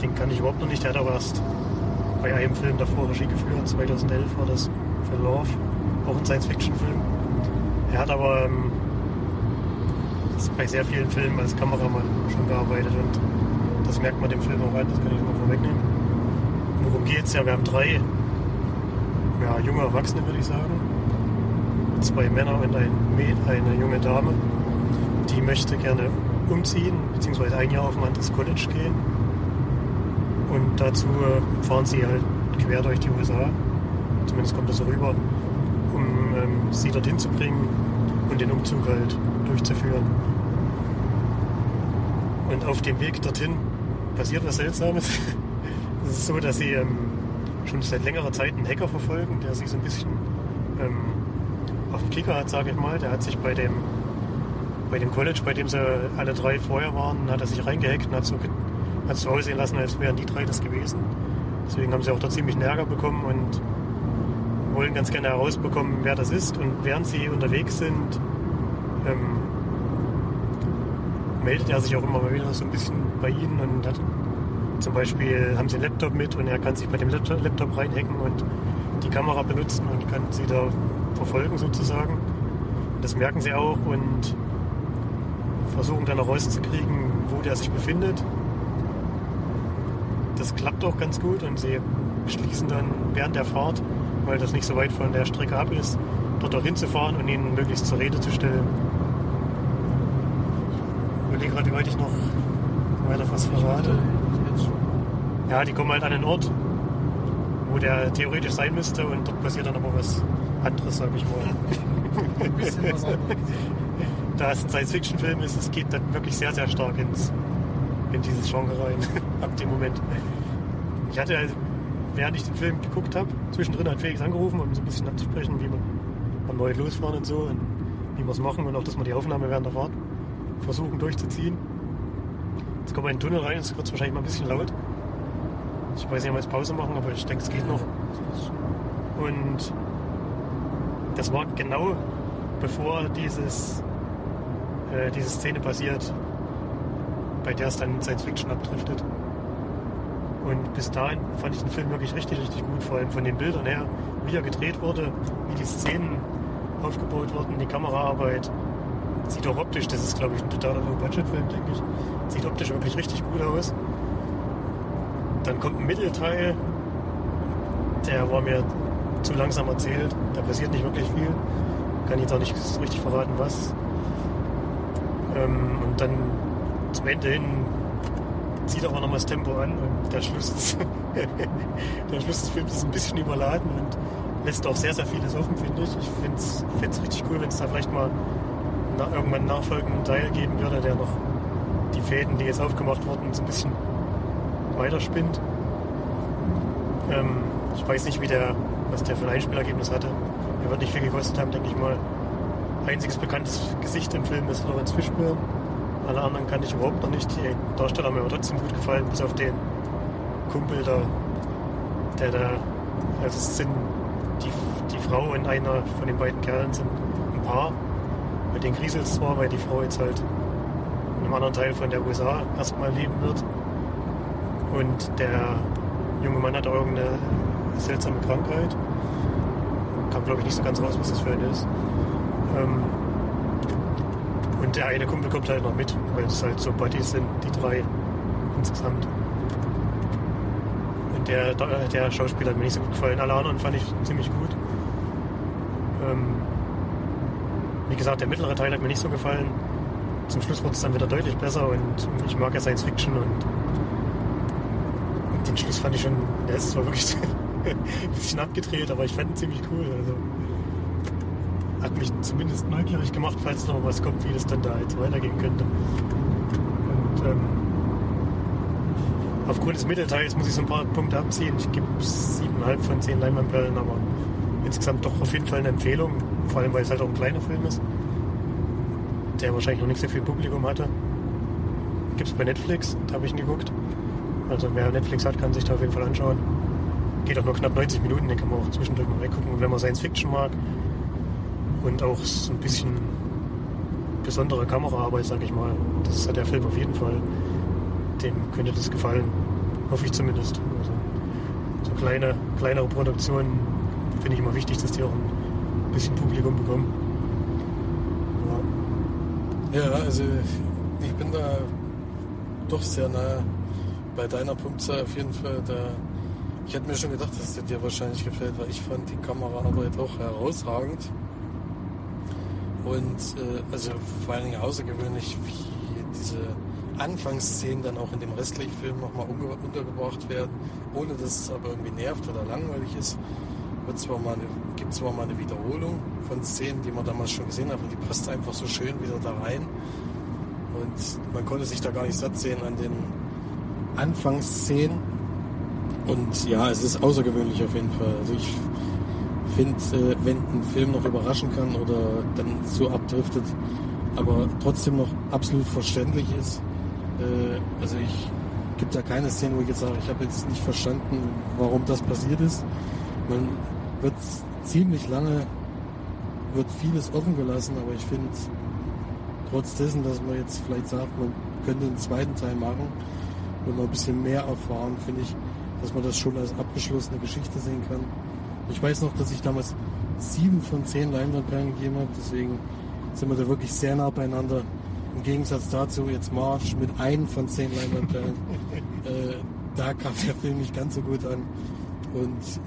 den kann ich überhaupt noch nicht, der hat aber erst bei einem Film davor Regie geführt, 2011 war das für Love, auch ein Science-Fiction-Film. Er hat aber ähm, bei sehr vielen Filmen als Kameramann schon gearbeitet und das merkt man dem Film auch an, das kann ich mal vorwegnehmen. Worum geht's? Ja, wir haben drei ja, junge Erwachsene, würde ich sagen. Zwei Männer und ein Mäd, eine junge Dame. Die möchte gerne umziehen, beziehungsweise ein Jahr auf ein anderes College gehen. Und dazu äh, fahren sie halt quer durch die USA. Zumindest kommt das so rüber, um ähm, sie dorthin zu bringen und den Umzug halt durchzuführen. Und auf dem Weg dorthin passiert was Seltsames. es ist so, dass sie ähm, schon seit längerer Zeit einen Hacker verfolgen, der sich so ein bisschen ähm, auf dem Kicker hat, sage ich mal. Der hat sich bei dem, bei dem College, bei dem sie alle drei vorher waren, hat er sich reingehackt und hat so, hat so aussehen lassen, als wären die drei das gewesen. Deswegen haben sie auch da ziemlich einen Ärger bekommen und wollen ganz gerne herausbekommen, wer das ist. Und während sie unterwegs sind, ähm, meldet er sich auch immer mal wieder so ein bisschen bei ihnen und hat zum Beispiel haben sie einen Laptop mit und er kann sich bei dem Laptop reinhacken und die Kamera benutzen und kann sie da verfolgen sozusagen. Das merken sie auch und versuchen dann auch rauszukriegen, wo der sich befindet. Das klappt auch ganz gut und sie beschließen dann während der Fahrt, weil das nicht so weit von der Strecke ab ist, dort auch hinzufahren und ihn möglichst zur Rede zu stellen. Ich überlege gerade, wie weit ich noch weiter was verrate. Ja, die kommen halt an einen Ort, wo der theoretisch sein müsste und dort passiert dann aber was anderes, sag ich mal. Ein bisschen was anderes. da es ein Science-Fiction-Film ist, es geht dann wirklich sehr, sehr stark ins, in dieses Genre rein, ab dem Moment. Ich hatte, während ich den Film geguckt habe, zwischendrin hat Felix angerufen, um so ein bisschen abzusprechen, wie man, wann wir heute losfahren und so, und wie wir es machen und auch, dass wir die Aufnahme während der Fahrt versuchen durchzuziehen. Jetzt kommen wir in den Tunnel rein, es wird wahrscheinlich mal ein bisschen laut. Ich weiß nicht, ob wir jetzt Pause machen, aber ich denke, es geht noch. Und das war genau bevor dieses, äh, diese Szene passiert, bei der es dann Science Fiction abdriftet. Und bis dahin fand ich den Film wirklich richtig, richtig gut, vor allem von den Bildern her, wie er gedreht wurde, wie die Szenen aufgebaut wurden, die Kameraarbeit. Sieht auch optisch, das ist glaube ich ein totaler Low-Budget-Film, denke ich. Sieht optisch wirklich richtig gut aus. Dann kommt ein Mittelteil, der war mir zu langsam erzählt. Da passiert nicht wirklich viel. kann jetzt auch nicht richtig verraten, was. Ähm, und dann zum Ende hin zieht aber nochmal das Tempo an und der Schluss, ist der Schluss des Films ist ein bisschen überladen und lässt auch sehr, sehr vieles offen, finde ich. Ich finde es richtig cool, wenn es da vielleicht mal na, irgendwann einen nachfolgenden Teil geben würde, der noch die Fäden, die jetzt aufgemacht wurden, so ein bisschen weiterspinnt. Ähm, ich weiß nicht, wie der, was der für ein Einspielergebnis hatte. Er wird nicht viel gekostet haben, denke ich mal. Einziges bekanntes Gesicht im Film ist Lorenz Fischburn. Alle anderen kann ich überhaupt noch nicht. Die Darsteller haben mir aber trotzdem gut gefallen, bis auf den Kumpel da, der da, also es sind die, die Frau und einer von den beiden Kerlen sind ein Paar. Mit den kriselt es zwar, weil die Frau jetzt halt in einem anderen Teil von der USA erstmal leben wird. Und der junge Mann hat irgendeine seltsame Krankheit. Kam, glaube ich, nicht so ganz raus, was das für eine ist. Ähm, und der eine Kumpel kommt halt noch mit, weil es halt so Buddies sind, die drei insgesamt. Und der, der Schauspieler hat mir nicht so gut gefallen. Alle anderen fand ich ziemlich gut. Ähm, wie gesagt, der mittlere Teil hat mir nicht so gefallen. Zum Schluss wurde es dann wieder deutlich besser und ich mag ja Science Fiction und, den Schluss fand ich schon, der ist zwar wirklich ein bisschen abgedreht, aber ich fand ihn ziemlich cool. Also hat mich zumindest neugierig gemacht, falls noch was kommt, wie das dann da jetzt weitergehen könnte. Und ähm, aufgrund des Mittelteils muss ich so ein paar Punkte abziehen. Ich gebe siebeneinhalb von zehn Leinwandperlen, aber insgesamt doch auf jeden Fall eine Empfehlung, vor allem weil es halt auch ein kleiner Film ist, der wahrscheinlich noch nicht so viel Publikum hatte. Gibt es bei Netflix, da habe ich ihn geguckt. Also wer Netflix hat, kann sich da auf jeden Fall anschauen. Geht auch nur knapp 90 Minuten, den kann man auch zwischendurch mal weggucken. Und wenn man Science Fiction mag und auch so ein bisschen besondere Kameraarbeit, sag ich mal, das hat der Film auf jeden Fall. Dem könnte das gefallen. Hoffe ich zumindest. Also, so kleine, kleinere Produktionen finde ich immer wichtig, dass die auch ein bisschen Publikum bekommen. Ja, ja also ich bin da doch sehr nah bei deiner Punktzahl auf jeden Fall. Da, ich hätte mir schon gedacht, dass der dir wahrscheinlich gefällt, weil ich fand die Kameraarbeit auch herausragend. Und äh, also vor allen Dingen außergewöhnlich, wie diese Anfangsszenen dann auch in dem restlichen Film nochmal untergebracht werden, ohne dass es aber irgendwie nervt oder langweilig ist. Wird zwar mal eine, gibt zwar mal eine Wiederholung von Szenen, die man damals schon gesehen hat, aber die passt einfach so schön wieder da rein. Und man konnte sich da gar nicht satt sehen an den Anfangsszenen. Und ja, es ist außergewöhnlich auf jeden Fall. Also ich finde, äh, wenn ein Film noch überraschen kann oder dann so abdriftet, aber trotzdem noch absolut verständlich ist. Äh, also ich gibt da keine Szene, wo ich jetzt sage, ich habe jetzt nicht verstanden, warum das passiert ist. Man wird ziemlich lange, wird vieles offen gelassen, aber ich finde, trotz dessen, dass man jetzt vielleicht sagt, man könnte einen zweiten Teil machen, wenn man ein bisschen mehr erfahren, finde ich, dass man das schon als abgeschlossene Geschichte sehen kann. Ich weiß noch, dass ich damals sieben von zehn Leinwandperlen gegeben habe, deswegen sind wir da wirklich sehr nah beieinander. Im Gegensatz dazu jetzt Marsch mit einem von zehn Leinwandperlen. äh, da kam der Film nicht ganz so gut an. Und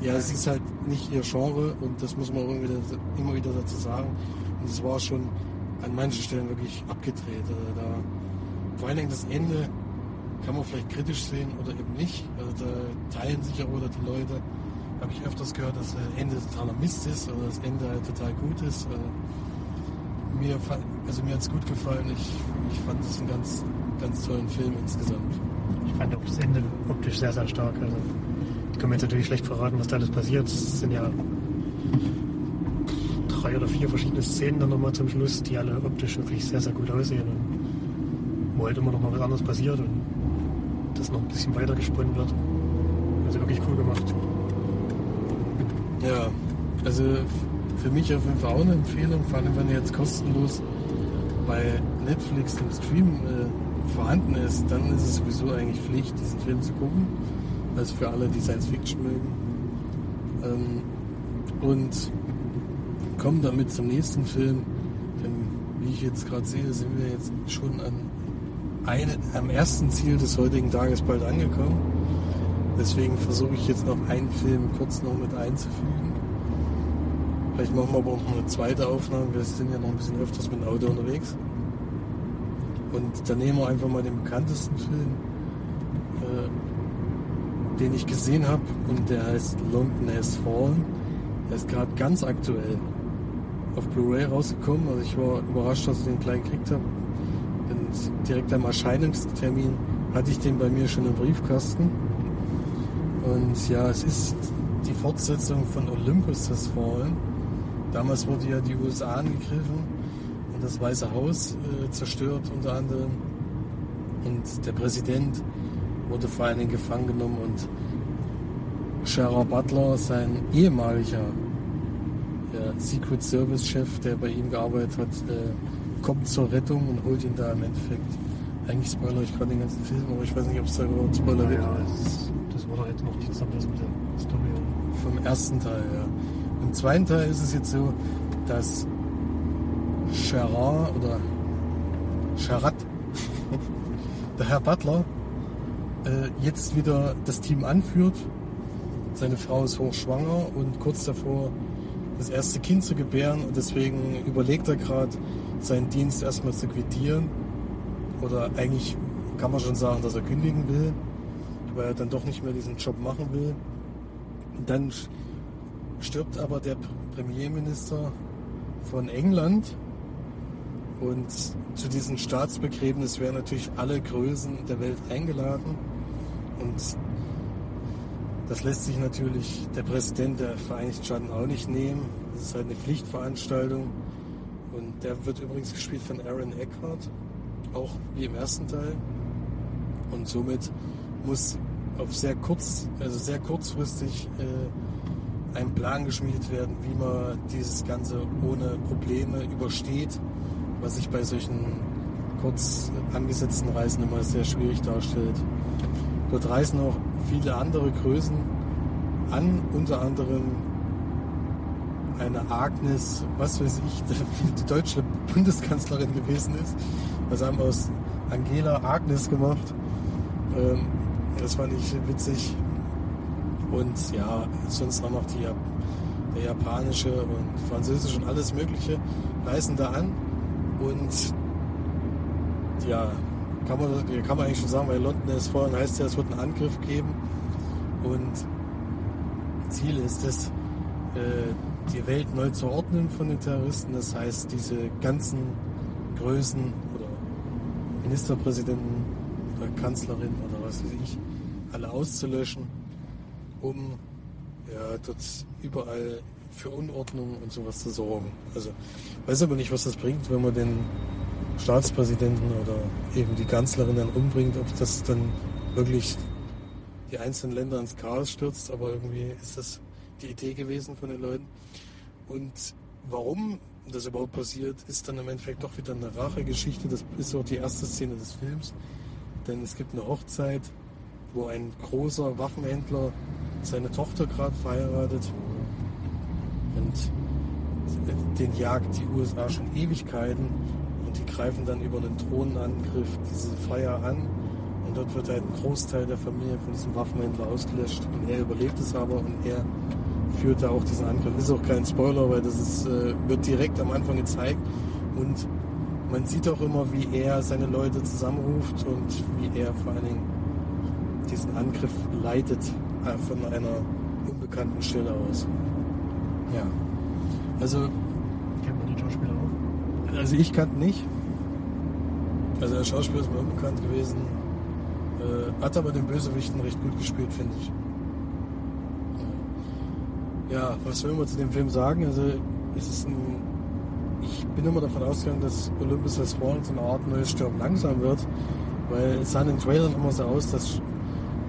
ja, es ist halt nicht ihr Genre und das muss man immer wieder, immer wieder dazu sagen. Und es war schon an manchen Stellen wirklich abgedreht. Also da, vor allen Dingen das Ende kann man vielleicht kritisch sehen oder eben nicht. Also da teilen sich ja oder die Leute habe ich öfters gehört, dass das Ende totaler Mist ist oder das Ende halt total gut ist. Äh, mir, also mir hat es gut gefallen. Ich, ich fand es einen ganz, ganz tollen Film insgesamt. Ich fand auch das Ende optisch sehr, sehr stark. Also, ich kann mir jetzt natürlich schlecht verraten, was da alles passiert. Es sind ja drei oder vier verschiedene Szenen dann nochmal zum Schluss, die alle optisch wirklich sehr, sehr gut aussehen. Und wo halt immer noch mal was anderes passiert und das noch ein bisschen weiter gesponnen wird. Also wirklich cool gemacht. Ja, also für mich auf jeden Fall auch eine Empfehlung, vor allem wenn er jetzt kostenlos bei Netflix im Stream äh, vorhanden ist, dann ist es sowieso eigentlich Pflicht, diesen Film zu gucken. Also für alle, die Science Fiction mögen. Ähm, und kommen damit zum nächsten Film. Denn wie ich jetzt gerade sehe, sind wir jetzt schon an eine, am ersten Ziel des heutigen Tages bald angekommen. Deswegen versuche ich jetzt noch einen Film kurz noch mit einzufügen. Vielleicht machen wir aber auch noch eine zweite Aufnahme. Wir sind ja noch ein bisschen öfters mit dem Auto unterwegs. Und dann nehmen wir einfach mal den bekanntesten Film, äh, den ich gesehen habe. Und der heißt London Has Fallen. Der ist gerade ganz aktuell auf Blu-ray rausgekommen. Also ich war überrascht, dass ich den gleich gekriegt habe. Und direkt am Erscheinungstermin hatte ich den bei mir schon im Briefkasten. Und ja, es ist die Fortsetzung von Olympus Has Fallen. Damals wurde ja die USA angegriffen und das Weiße Haus äh, zerstört unter anderem. Und der Präsident wurde vor allen Dingen gefangen genommen und Gerard Butler, sein ehemaliger ja, Secret Service Chef, der bei ihm gearbeitet hat, äh, kommt zur Rettung und holt ihn da im Endeffekt. Eigentlich spoilere ich gerade den ganzen Film, aber ich weiß nicht, ob es da überhaupt Spoiler gibt. Ja, das, das war doch jetzt noch nicht zusammen mit der Story. Ersten Teil, ja. Im zweiten Teil ist es jetzt so, dass Gerard oder Charat, der Herr Butler, äh, jetzt wieder das Team anführt. Seine Frau ist hochschwanger und kurz davor das erste Kind zu gebären und deswegen überlegt er gerade, seinen Dienst erstmal zu quittieren. Oder eigentlich kann man schon sagen, dass er kündigen will, weil er dann doch nicht mehr diesen Job machen will. Dann stirbt aber der Premierminister von England. Und zu diesem Staatsbegräbnis werden natürlich alle Größen der Welt eingeladen. Und das lässt sich natürlich der Präsident der Vereinigten Staaten auch nicht nehmen. Das ist halt eine Pflichtveranstaltung. Und der wird übrigens gespielt von Aaron Eckhart, auch wie im ersten Teil. Und somit muss auf sehr kurz, also sehr kurzfristig äh, ein Plan geschmiedet werden, wie man dieses Ganze ohne Probleme übersteht, was sich bei solchen kurz angesetzten Reisen immer sehr schwierig darstellt. Dort reisen auch viele andere Größen an, unter anderem eine Agnes, was weiß ich, die deutsche Bundeskanzlerin gewesen ist. Also haben aus Angela Agnes gemacht. Das fand ich witzig. Und ja, sonst auch noch die, der japanische und französische und alles Mögliche reisen da an. Und ja, kann man, kann man eigentlich schon sagen, weil London ist vorhin heißt ja, es wird einen Angriff geben. Und Ziel ist es, äh, die Welt neu zu ordnen von den Terroristen. Das heißt, diese ganzen Größen oder Ministerpräsidenten oder Kanzlerin oder was weiß ich, alle auszulöschen, um ja, dort überall für Unordnung und sowas zu sorgen. Also weiß aber nicht, was das bringt, wenn man den Staatspräsidenten oder eben die Kanzlerin dann umbringt, ob das dann wirklich die einzelnen Länder ins Chaos stürzt, aber irgendwie ist das die Idee gewesen von den Leuten. Und warum das überhaupt passiert, ist dann im Endeffekt doch wieder eine Rachegeschichte. Das ist auch die erste Szene des Films. Denn es gibt eine Hochzeit, wo ein großer Waffenhändler seine Tochter gerade verheiratet. Und den jagt die USA schon Ewigkeiten. Und die greifen dann über einen Drohnenangriff diese Feier an. Und dort wird halt ein Großteil der Familie von diesem Waffenhändler ausgelöscht. Und er überlebt es aber und er führt da auch diesen Angriff. Ist auch kein Spoiler, weil das ist, äh, wird direkt am Anfang gezeigt. Und man sieht auch immer, wie er seine Leute zusammenruft und wie er vor allen Dingen diesen Angriff leitet äh, von einer unbekannten Stelle aus. Ja. Also. Kennt man den Schauspieler auch? Also ich kannte nicht. Also der Schauspieler ist mir unbekannt gewesen. Äh, hat aber den Bösewichten recht gut gespielt, finde ich. Ja, was will man zu dem Film sagen? Also es ist ein. Ich bin immer davon ausgegangen, dass Olympus Has Fallen so eine Art neues Stirben langsam wird, weil es sah in den Trailern immer so aus, dass,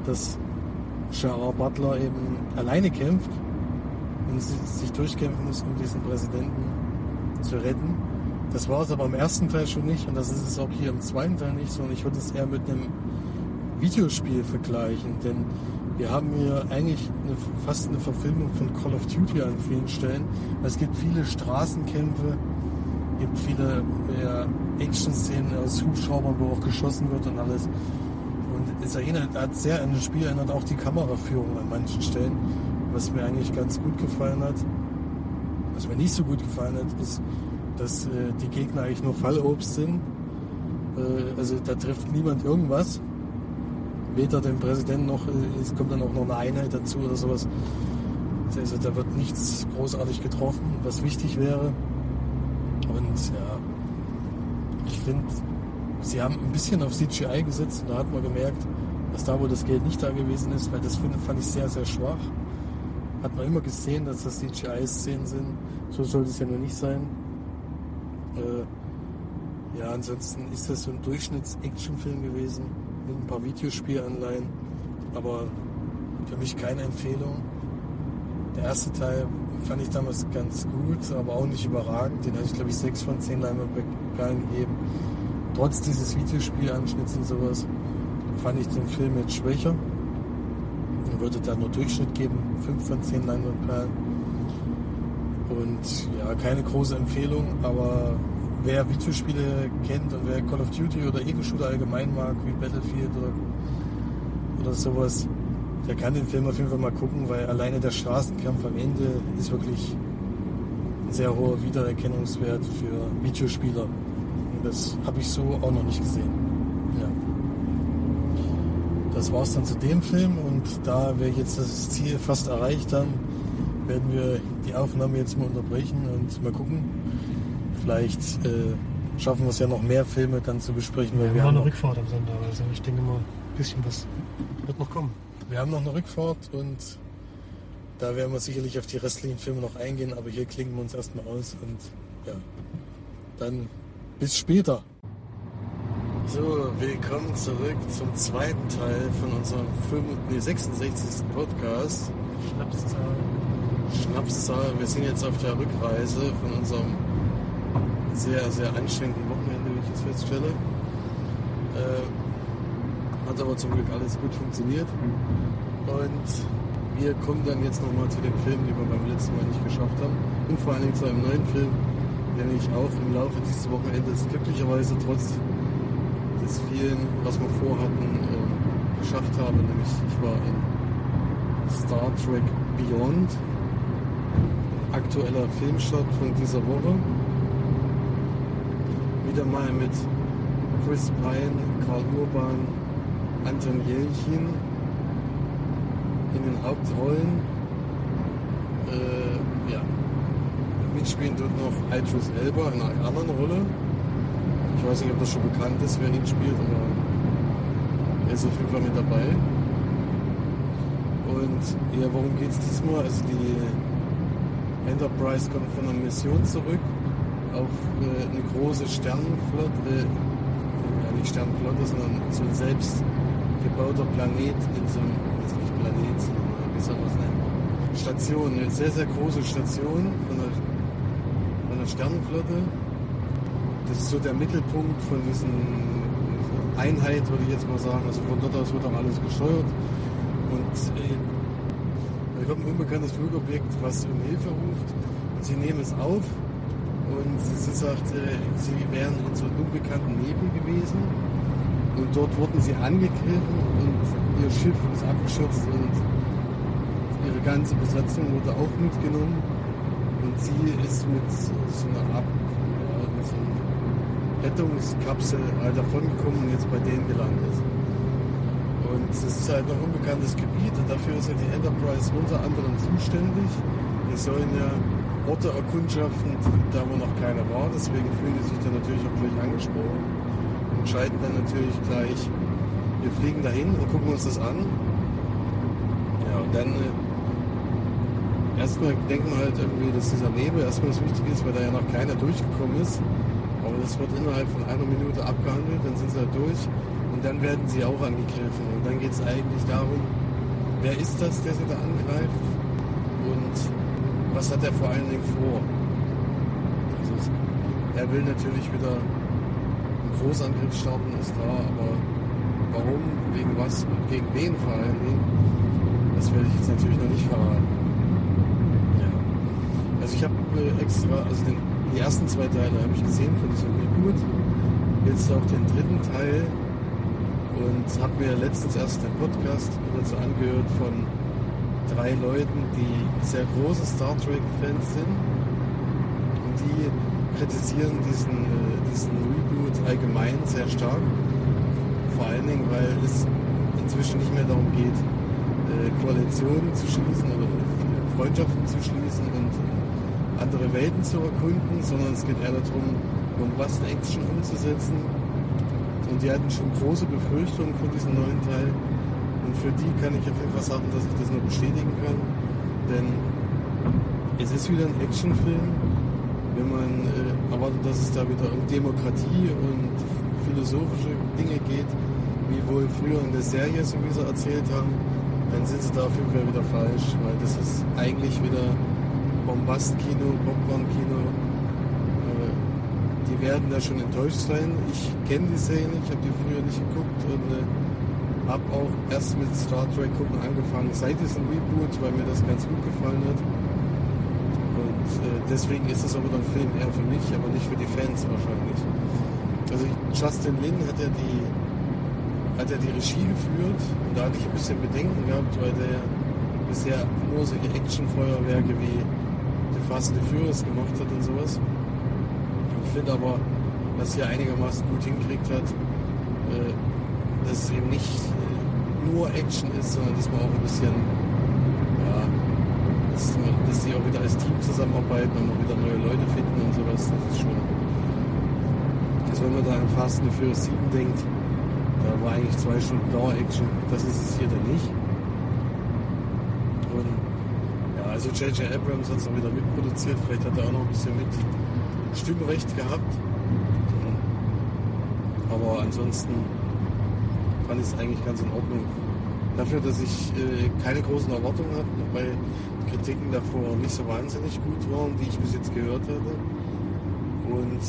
dass Gerard Butler eben alleine kämpft und sich durchkämpfen muss, um diesen Präsidenten zu retten. Das war es aber im ersten Teil schon nicht und das ist es auch hier im zweiten Teil nicht, sondern ich würde es eher mit einem Videospiel vergleichen, denn wir haben hier eigentlich eine, fast eine Verfilmung von Call of Duty an vielen Stellen. Es gibt viele Straßenkämpfe, gibt viele Action-Szenen aus Hubschraubern, wo auch geschossen wird und alles. Und es erinnert, hat sehr an das Spiel erinnert auch die Kameraführung an manchen Stellen, was mir eigentlich ganz gut gefallen hat. Was mir nicht so gut gefallen hat, ist, dass äh, die Gegner eigentlich nur Fallobst sind. Äh, also da trifft niemand irgendwas. Weder den Präsidenten noch, äh, es kommt dann auch noch eine Einheit dazu oder sowas. Also da wird nichts großartig getroffen, was wichtig wäre. Und ja, ich finde, sie haben ein bisschen auf CGI gesetzt und da hat man gemerkt, dass da, wo das Geld nicht da gewesen ist, weil das fand ich sehr, sehr schwach. Hat man immer gesehen, dass das CGI-Szenen sind. So sollte es ja nur nicht sein. Äh, ja, ansonsten ist das so ein Durchschnitts-Actionfilm gewesen mit ein paar Videospielanleihen, aber für mich keine Empfehlung. Der erste Teil fand ich damals ganz gut, aber auch nicht überragend. Den hatte ich, glaube ich, 6 von 10 Leinwandperlen gegeben. Trotz dieses Videospielanschnitts und sowas fand ich den Film jetzt schwächer. Und würde da nur Durchschnitt geben, 5 von 10 Leinwandperlen. Und ja, keine große Empfehlung, aber wer Videospiele kennt und wer Call of Duty oder Ego-Shooter allgemein mag, wie Battlefield oder, oder sowas, der kann den Film auf jeden Fall mal gucken, weil alleine der Straßenkampf am Ende ist wirklich ein sehr hoher Wiedererkennungswert für Videospieler. Und das habe ich so auch noch nicht gesehen. Ja. Das war es dann zu dem Film und da wir jetzt das Ziel fast erreicht haben, werden wir die Aufnahme jetzt mal unterbrechen und mal gucken. Vielleicht äh, schaffen wir es ja noch mehr Filme dann zu besprechen. Weil ja, wir, wir haben eine Rückfahrt am Sonntag, also ich denke mal, ein bisschen was wird noch kommen. Wir haben noch eine Rückfahrt und da werden wir sicherlich auf die restlichen Filme noch eingehen, aber hier klingen wir uns erstmal aus und ja, dann bis später. So, willkommen zurück zum zweiten Teil von unserem 5, nee, 66. Podcast. Schnapszahl. Schnapszahl. Wir sind jetzt auf der Rückreise von unserem sehr, sehr anstrengenden Wochenende, wie ich jetzt feststelle. Äh, hat aber zum Glück alles gut funktioniert. Und wir kommen dann jetzt nochmal zu dem Film, den wir beim letzten Mal nicht geschafft haben. Und vor allen Dingen zu einem neuen Film, den ich auch im Laufe dieses Wochenendes glücklicherweise trotz des vielen, was wir vorhatten, äh, geschafft habe. Nämlich ich war in Star Trek Beyond, aktueller Filmstart von dieser Woche. Wieder mal mit Chris Pine, Karl Urban, Anton Jelchin in den Hauptrollen. Äh, ja. Mitspielen tut noch Idris Elba in einer anderen Rolle. Ich weiß nicht, ob das schon bekannt ist, wer ihn spielt, aber er ist auf jeden Fall mit dabei. Und ja, worum geht es diesmal? Also die Enterprise kommt von einer Mission zurück auf äh, eine große Sternenflotte, äh, ja nicht Sternenflotte, sondern so ein selbst gebauter Planet in so einem, also nicht Planet, wie soll man es nennen? Station, eine sehr, sehr große Station von der, von der Sternenflotte. Das ist so der Mittelpunkt von diesen Einheit, würde ich jetzt mal sagen. Also von dort aus wird auch alles gesteuert. Und äh, da kommt ein unbekanntes Flugobjekt, was um Hilfe ruft. Und sie nehmen es auf und sie sagt, äh, sie wären in so einem unbekannten Nebel gewesen und dort wurden sie angegriffen und ihr Schiff ist abgestürzt und ihre ganze Besatzung wurde auch mitgenommen. Und sie ist mit so einer Ab mit so Rettungskapsel halt davongekommen und jetzt bei denen gelandet. Und es ist halt noch unbekanntes Gebiet und dafür ist ja die Enterprise unter anderem zuständig. Wir sollen ja Orte erkundschaften, da wo noch keiner war. Deswegen fühlen die sich dann natürlich auch gleich angesprochen entscheiden dann natürlich gleich, wir fliegen dahin und gucken uns das an. Ja, und dann äh, erstmal denken wir halt irgendwie, dass dieser Nebel erstmal das Wichtige ist, weil da ja noch keiner durchgekommen ist. Aber das wird innerhalb von einer Minute abgehandelt, dann sind sie halt durch und dann werden sie auch angegriffen. Und dann geht es eigentlich darum, wer ist das, der sie da angreift und was hat er vor allen Dingen vor. Also er will natürlich wieder Großangriff starten, ist klar, aber warum, wegen was und gegen wen vor allen Dingen, das werde ich jetzt natürlich noch nicht verraten. Ja. Also ich habe äh, extra, also den, die ersten zwei Teile habe ich gesehen von diesem Reboot, jetzt auch den dritten Teil und habe mir letztens erst den Podcast dazu angehört von drei Leuten, die sehr große Star Trek-Fans sind kritisieren diesen, äh, diesen Reboot allgemein sehr stark. Vor allen Dingen, weil es inzwischen nicht mehr darum geht, äh, Koalitionen zu schließen oder Freundschaften zu schließen und andere Welten zu erkunden, sondern es geht eher darum, Bombast-Action umzusetzen. Und die hatten schon große Befürchtungen von diesem neuen Teil. Und für die kann ich auf jeden Fall sagen, dass ich das nur bestätigen kann. Denn es ist wieder ein Actionfilm. Wenn man äh, erwartet, dass es da wieder um Demokratie und philosophische Dinge geht, wie wohl früher in der Serie, so wie sie erzählt haben, dann sind sie da auf jeden Fall wieder falsch, weil das ist eigentlich wieder Bombastkino, Popcorn-Kino. Äh, die werden da schon enttäuscht sein. Ich kenne die nicht, ich habe die früher nicht geguckt und äh, habe auch erst mit Star Trek gucken angefangen seit diesem Reboot, weil mir das ganz gut gefallen hat. Äh, deswegen ist es auch wieder ein Film eher für mich, aber nicht für die Fans wahrscheinlich. Also Justin Lin hat ja die hat ja die Regie geführt und da hatte ich ein bisschen Bedenken gehabt, weil der bisher nur solche Actionfeuerwerke wie The Fast and the Furious gemacht hat und sowas. Ich finde aber, dass er einigermaßen gut hinkriegt hat, äh, dass es eben nicht äh, nur Action ist, sondern dass man auch ein bisschen, ja, dass, dass sie auch wieder als Team zusammenarbeiten und auch wieder neue Leute finden und sowas. Das ist schon. Also wenn man da an Fast and Furious 7 denkt, da war eigentlich zwei Stunden Dauer-Action. Das ist es hier dann nicht. Und ja, also J.J. Abrams hat es auch wieder mitproduziert. Vielleicht hat er auch noch ein bisschen mit Stimmrecht gehabt. Aber ansonsten fand ich es eigentlich ganz in Ordnung. Dafür, dass ich äh, keine großen Erwartungen hatte, weil Kritiken davor nicht so wahnsinnig gut waren, die ich bis jetzt gehört hatte. Und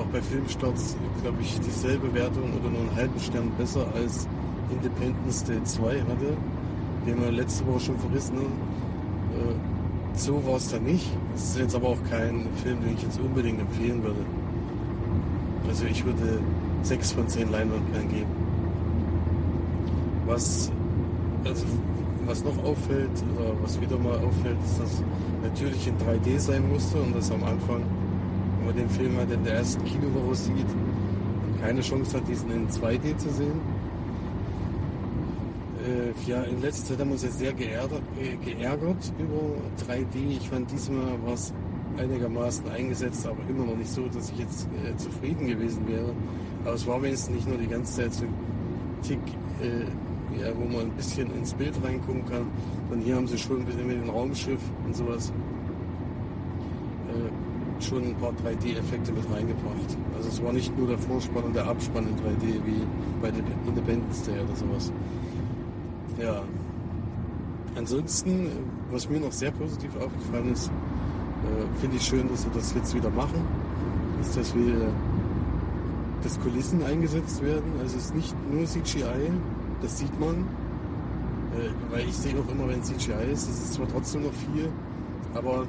auch bei Filmstarts, glaube ich, dieselbe Wertung oder nur einen halben Stern besser als Independence Day 2 hatte, den wir letzte Woche schon verrissen haben. Äh, so war es dann nicht. Es ist jetzt aber auch kein Film, den ich jetzt unbedingt empfehlen würde. Also ich würde 6 von 10 Leinwandperlen geben. Was, also, was noch auffällt, oder was wieder mal auffällt, ist, dass natürlich in 3D sein musste und das am Anfang, wenn man den Film halt in der ersten Kinowoche sieht, keine Chance hat, diesen in 2D zu sehen. Äh, ja, in letzter Zeit haben wir uns jetzt sehr geärgert, äh, geärgert über 3D. Ich fand diesmal war es einigermaßen eingesetzt, aber immer noch nicht so, dass ich jetzt äh, zufrieden gewesen wäre. Aber es war wenigstens nicht nur die ganze Zeit so ein Tick, äh, wo man ein bisschen ins Bild reingucken kann. Und hier haben sie schon ein bisschen mit dem Raumschiff und sowas äh, schon ein paar 3D-Effekte mit reingebracht. Also es war nicht nur der Vorspann und der Abspann in 3D wie bei der Independence Day oder sowas. Ja. Ansonsten, was mir noch sehr positiv aufgefallen ist, äh, finde ich schön, dass sie das jetzt wieder machen, ist, dass wir dass Kulissen eingesetzt werden. Also es ist nicht nur CGI, das sieht man, äh, weil ich sehe auch immer, wenn CGI ist, es ist zwar trotzdem noch viel, aber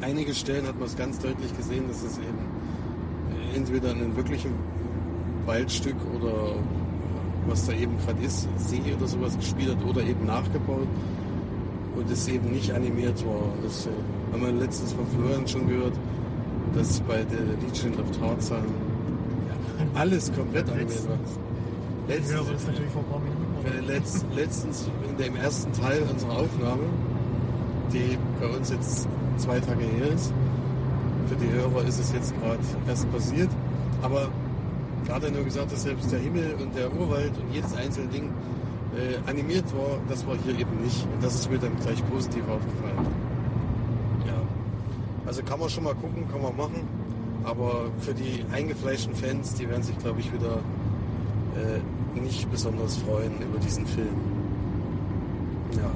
einige Stellen hat man es ganz deutlich gesehen, dass es eben entweder in einem wirklichen Waldstück oder was da eben gerade ist, See oder sowas gespielt hat oder eben nachgebaut und es eben nicht animiert war. Das äh, haben wir letztens von Florian schon gehört, dass bei der Legion of Tarzan alles komplett animiert war. Letztens, letzt, letztens in dem ersten Teil unserer Aufnahme, die bei uns jetzt zwei Tage her ist, für die Hörer ist es jetzt gerade erst passiert, aber da hat er nur gesagt, dass selbst der Himmel und der Urwald und jedes einzelne Ding äh, animiert war, das war hier eben nicht. Und das ist mir dann gleich positiv aufgefallen. Ja. Also kann man schon mal gucken, kann man machen. Aber für die eingefleischten Fans, die werden sich, glaube ich, wieder äh, nicht besonders freuen über diesen Film. Ja.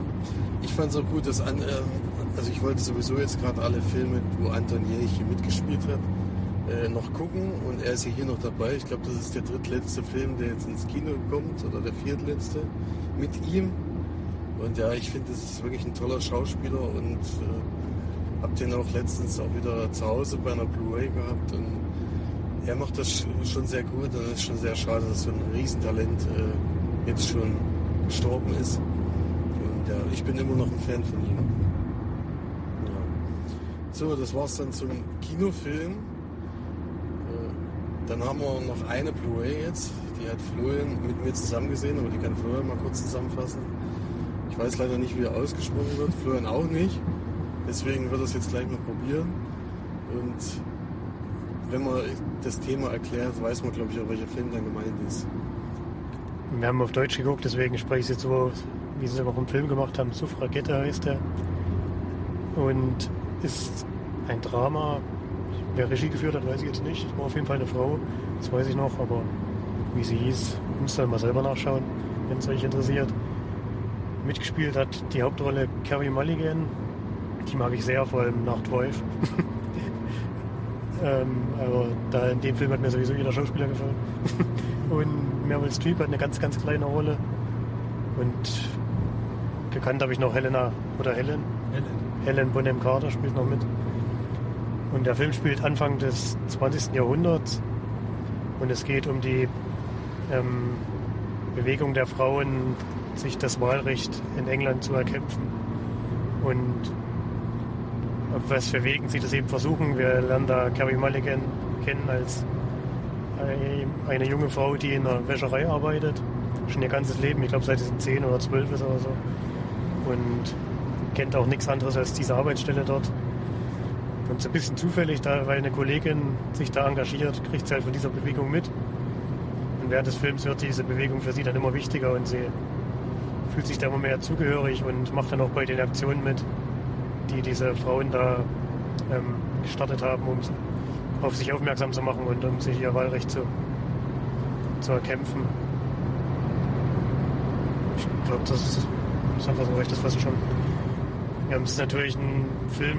Ich fand es auch gut, dass an, äh, also ich wollte sowieso jetzt gerade alle Filme, wo Anton Jerichi mitgespielt hat, äh, noch gucken und er ist ja hier noch dabei. Ich glaube, das ist der drittletzte Film, der jetzt ins Kino kommt oder der viertletzte mit ihm. Und ja, ich finde, das ist wirklich ein toller Schauspieler und äh, habe den auch letztens auch wieder zu Hause bei einer Blu-ray gehabt und er macht das schon sehr gut und es ist schon sehr schade, dass so ein Riesentalent äh, jetzt schon gestorben ist. Und ja, ich bin immer noch ein Fan von ihm. Ja. So, das war's dann zum Kinofilm. Äh, Dann haben wir noch eine Blu-ray jetzt. Die hat Florian mit mir zusammen gesehen, aber die kann Florian mal kurz zusammenfassen. Ich weiß leider nicht, wie er ausgesprochen wird. Florian auch nicht. Deswegen wird es jetzt gleich mal probieren. Und wenn man das Thema erklärt, weiß man, glaube ich, auch welcher Film dann gemeint ist. Wir haben auf Deutsch geguckt, deswegen spreche ich jetzt so wie sie es auch im Film gemacht haben. Suffragette heißt der. Und ist ein Drama. Wer Regie geführt hat, weiß ich jetzt nicht. War auf jeden Fall eine Frau, das weiß ich noch, aber wie sie hieß, müsst ihr mal selber nachschauen, wenn es euch interessiert. Mitgespielt hat die Hauptrolle Carrie Mulligan. Die mag ich sehr, vor allem nach 12. ähm, aber da in dem Film hat mir sowieso jeder Schauspieler gefallen. Und Meryl Streep hat eine ganz, ganz kleine Rolle. Und gekannt habe ich noch Helena oder Helen. Helen Bonham Carter spielt noch mit. Und der Film spielt Anfang des 20. Jahrhunderts. Und es geht um die ähm, Bewegung der Frauen, sich das Wahlrecht in England zu erkämpfen. Und was für Wegen sie das eben versuchen. Wir lernen da Carrie Mulligan kennen als eine junge Frau, die in einer Wäscherei arbeitet. Schon ihr ganzes Leben, ich glaube seit sie 10 oder 12 ist oder so. Und kennt auch nichts anderes als diese Arbeitsstelle dort. Und so ein bisschen zufällig, da, weil eine Kollegin sich da engagiert, kriegt sie halt von dieser Bewegung mit. Und während des Films wird diese Bewegung für sie dann immer wichtiger und sie fühlt sich da immer mehr zugehörig und macht dann auch bei den Aktionen mit, die diese Frauen da ähm, gestartet haben, um auf sich aufmerksam zu machen und um sich ihr Wahlrecht zu, zu erkämpfen. Ich glaube, das ist, einfach so recht, das was schon. Ja, es ist natürlich ein Film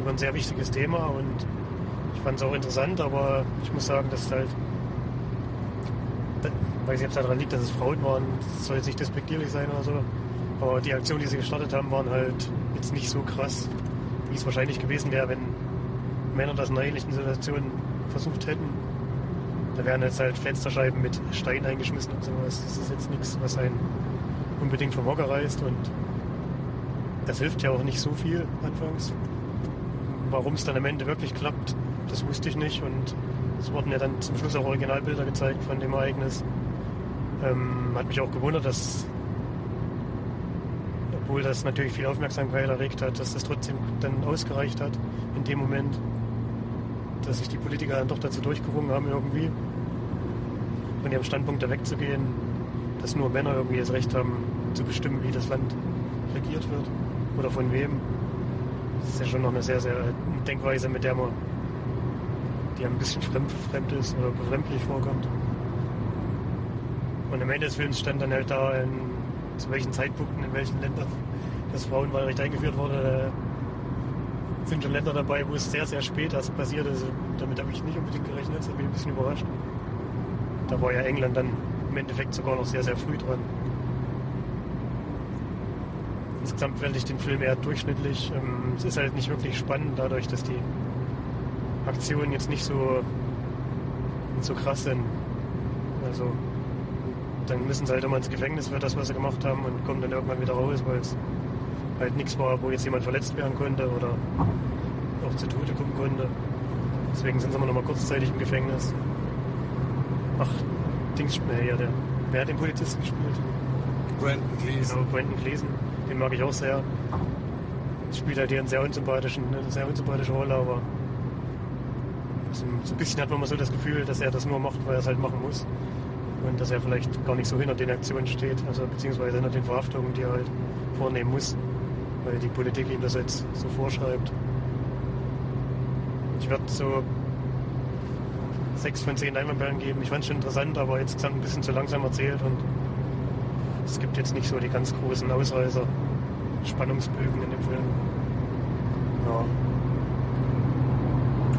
über ein sehr wichtiges Thema und ich fand es auch interessant, aber ich muss sagen, dass halt, ob es daran liegt, dass es Frauen waren, das soll jetzt nicht despektierlich sein oder so, aber die Aktionen, die sie gestartet haben, waren halt jetzt nicht so krass, wie es wahrscheinlich gewesen wäre, wenn Männer das in ähnlichen Situation versucht hätten. Da wären jetzt halt Fensterscheiben mit Steinen eingeschmissen und sowas. Das ist jetzt nichts, was einen unbedingt vom Hocker reißt und das hilft ja auch nicht so viel anfangs. Warum es dann am Ende wirklich klappt, das wusste ich nicht und es wurden ja dann zum Schluss auch Originalbilder gezeigt von dem Ereignis. Ähm, hat mich auch gewundert, dass obwohl das natürlich viel Aufmerksamkeit erregt hat, dass das trotzdem dann ausgereicht hat in dem Moment, dass sich die Politiker dann doch dazu durchgerungen haben irgendwie von ihrem Standpunkt da wegzugehen, dass nur Männer irgendwie das Recht haben zu bestimmen, wie das Land regiert wird oder von wem. Das ist ja schon noch eine sehr, sehr Denkweise, mit der man, die ein bisschen fremd, fremd ist oder befremdlich vorkommt. Und am Ende des Films stand dann halt da, in, zu welchen Zeitpunkten, in welchen Ländern das Frauenwahlrecht eingeführt wurde. Da sind schon Länder dabei, wo es sehr, sehr spät erst passiert ist. Damit habe ich nicht unbedingt gerechnet, das hat mich ein bisschen überrascht. Da war ja England dann im Endeffekt sogar noch sehr, sehr früh dran. Insgesamt fände ich den Film eher durchschnittlich. Ähm, Es ist halt nicht wirklich spannend, dadurch, dass die Aktionen jetzt nicht so, nicht so krass sind. Also dann müssen sie halt immer ins Gefängnis für das, was sie gemacht haben und kommen dann irgendwann wieder raus, weil es halt nichts war, wo jetzt jemand verletzt werden konnte oder auch zu Tode kommen konnte. Deswegen sind sie immer noch mal kurzzeitig im Gefängnis. Ach, Dings, nee, ja, der, wer hat den Polizisten gespielt? Brandon Gleason. Genau, Brandon Gleason, den mag ich auch sehr. Spielt halt hier einen sehr unsympathischen, eine sehr unsympathische Rolle, aber so, so ein bisschen hat man mal so das Gefühl, dass er das nur macht, weil er es halt machen muss. Und dass er vielleicht gar nicht so hinter den Aktionen steht, also beziehungsweise hinter den Verhaftungen, die er halt vornehmen muss, weil die Politik ihm das jetzt so vorschreibt. Ich werde so sechs von zehn Leinwandperlen geben. Ich fand es schon interessant, aber jetzt ein bisschen zu langsam erzählt und es gibt jetzt nicht so die ganz großen Ausreißer, Spannungsbögen in dem Film. Ja.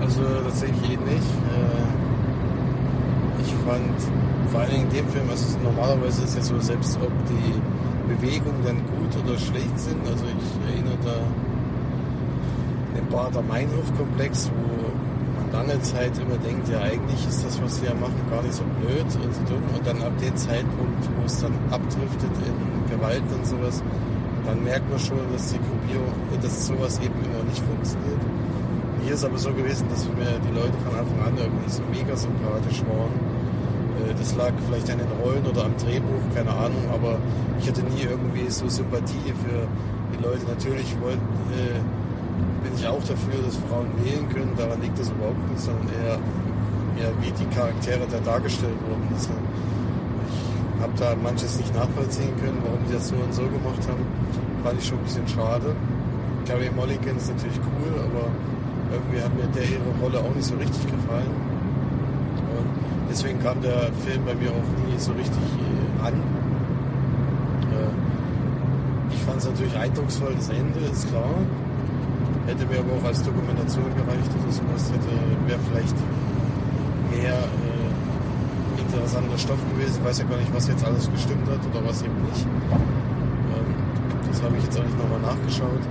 Also tatsächlich eh nicht. Äh, fand vor Dingen in dem Film, also normalerweise ist ja so, selbst ob die Bewegungen dann gut oder schlecht sind. Also ich erinnere da an den Bader Meinhof-Komplex, wo man lange Zeit immer denkt, ja eigentlich ist das, was sie ja machen, gar nicht so blöd und so dumm. Und dann ab dem Zeitpunkt, wo es dann abdriftet in Gewalt und sowas, dann merkt man schon, dass die Gruppierung, dass sowas eben immer nicht funktioniert. Hier ist aber so gewesen, dass mir die Leute von Anfang an irgendwie so mega sympathisch waren. Das lag vielleicht an den Rollen oder am Drehbuch, keine Ahnung, aber ich hatte nie irgendwie so Sympathie für die Leute. Natürlich wollten, äh, bin ich auch dafür, dass Frauen wählen können, daran liegt das überhaupt nicht, sondern eher, eher wie die Charaktere da dargestellt wurden. Also ich habe da manches nicht nachvollziehen können, warum die das so und so gemacht haben. Fand ich schon ein bisschen schade. Carrie Mulligan ist natürlich cool, aber irgendwie hat mir der ihre Rolle auch nicht so richtig gefallen. Deswegen kam der Film bei mir auch nie so richtig an. Äh, ich fand es natürlich eindrucksvoll, das Ende ist klar. Hätte mir aber auch als Dokumentation gereicht oder sowas. Hätte wäre vielleicht mehr äh, interessanter Stoff gewesen. Ich weiß ja gar nicht, was jetzt alles gestimmt hat oder was eben nicht. Ähm, das habe ich jetzt auch nicht nochmal nachgeschaut.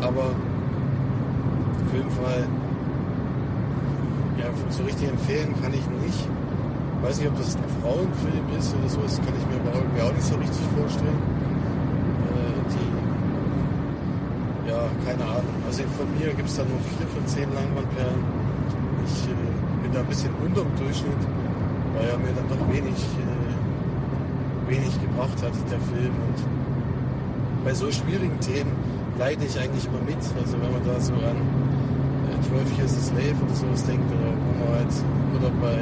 Aber auf jeden Fall, so richtig empfehlen kann ich nicht. Ich weiß nicht, ob das ein Frauenfilm ist oder so, das kann ich mir irgendwie auch nicht so richtig vorstellen. Äh, die, ja, keine Ahnung. Also von mir gibt es da nur vier von zehn Leinwandperlen. Ich äh, bin da ein bisschen unter dem Durchschnitt, weil er mir dann doch wenig, äh, wenig gebracht hat, der Film. Und bei so schwierigen Themen leide ich eigentlich immer mit. Also wenn man da so an 12 Years a Slave oder sowas denkt, oder wo man halt, oder bei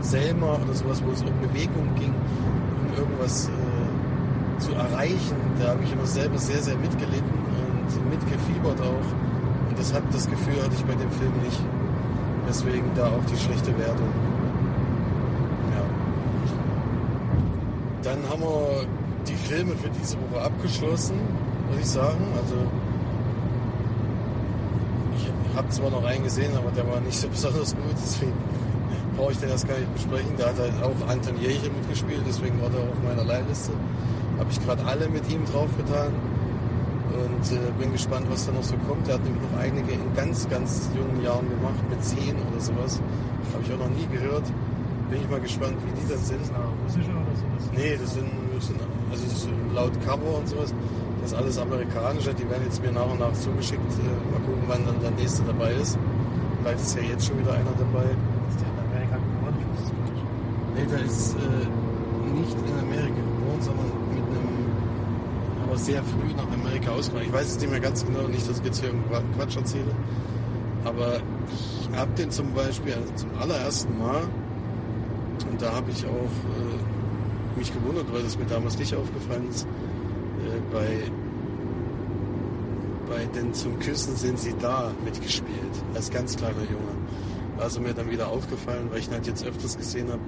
Selma oder sowas, wo es um Bewegung ging, um irgendwas äh, zu erreichen, da habe ich immer selber sehr, sehr mitgelitten und mitgefiebert auch. Und das, hat, das Gefühl hatte ich bei dem Film nicht. Deswegen da auch die schlechte Wertung. Ja. Dann haben wir die Filme für diese Woche abgeschlossen, würde ich sagen. Also ich habe zwar noch einen gesehen, aber der war nicht so besonders gut, deswegen brauche ich den erst gar nicht besprechen. Da hat halt auch Anton Jäger mitgespielt, deswegen war der auf meiner Leihliste. Habe ich gerade alle mit ihm draufgetan und äh, bin gespannt, was da noch so kommt. Er hat nämlich noch einige in ganz, ganz jungen Jahren gemacht, mit zehn oder sowas. Habe ich auch noch nie gehört. Bin ich mal gespannt, wie die dann sind. Das russische oder sowas? Nee, das sind, das sind also das laut Cover und sowas. Das ist alles amerikanische. Die werden jetzt mir nach und nach zugeschickt. Äh, mal gucken, wann dann der nächste dabei ist. Vielleicht ist ja jetzt schon wieder einer dabei. Ist der in Amerika geboren? Ich wusste es gar nicht. Nee, der ist äh, nicht in Amerika geboren, sondern mit einem, aber sehr früh nach Amerika ausgewandert. Ich weiß es nicht mehr ganz genau, nicht, dass ich jetzt hier irgendeinen Quatsch erzähle. Aber ich habe den zum Beispiel also zum allerersten Mal, und da habe ich auch äh, mich gewundert, weil das mir damals nicht aufgefallen ist, bei, bei den Zum Küssen sind sie da mitgespielt, als ganz kleiner Junge. Also mir dann wieder aufgefallen, weil ich ihn halt jetzt öfters gesehen habe.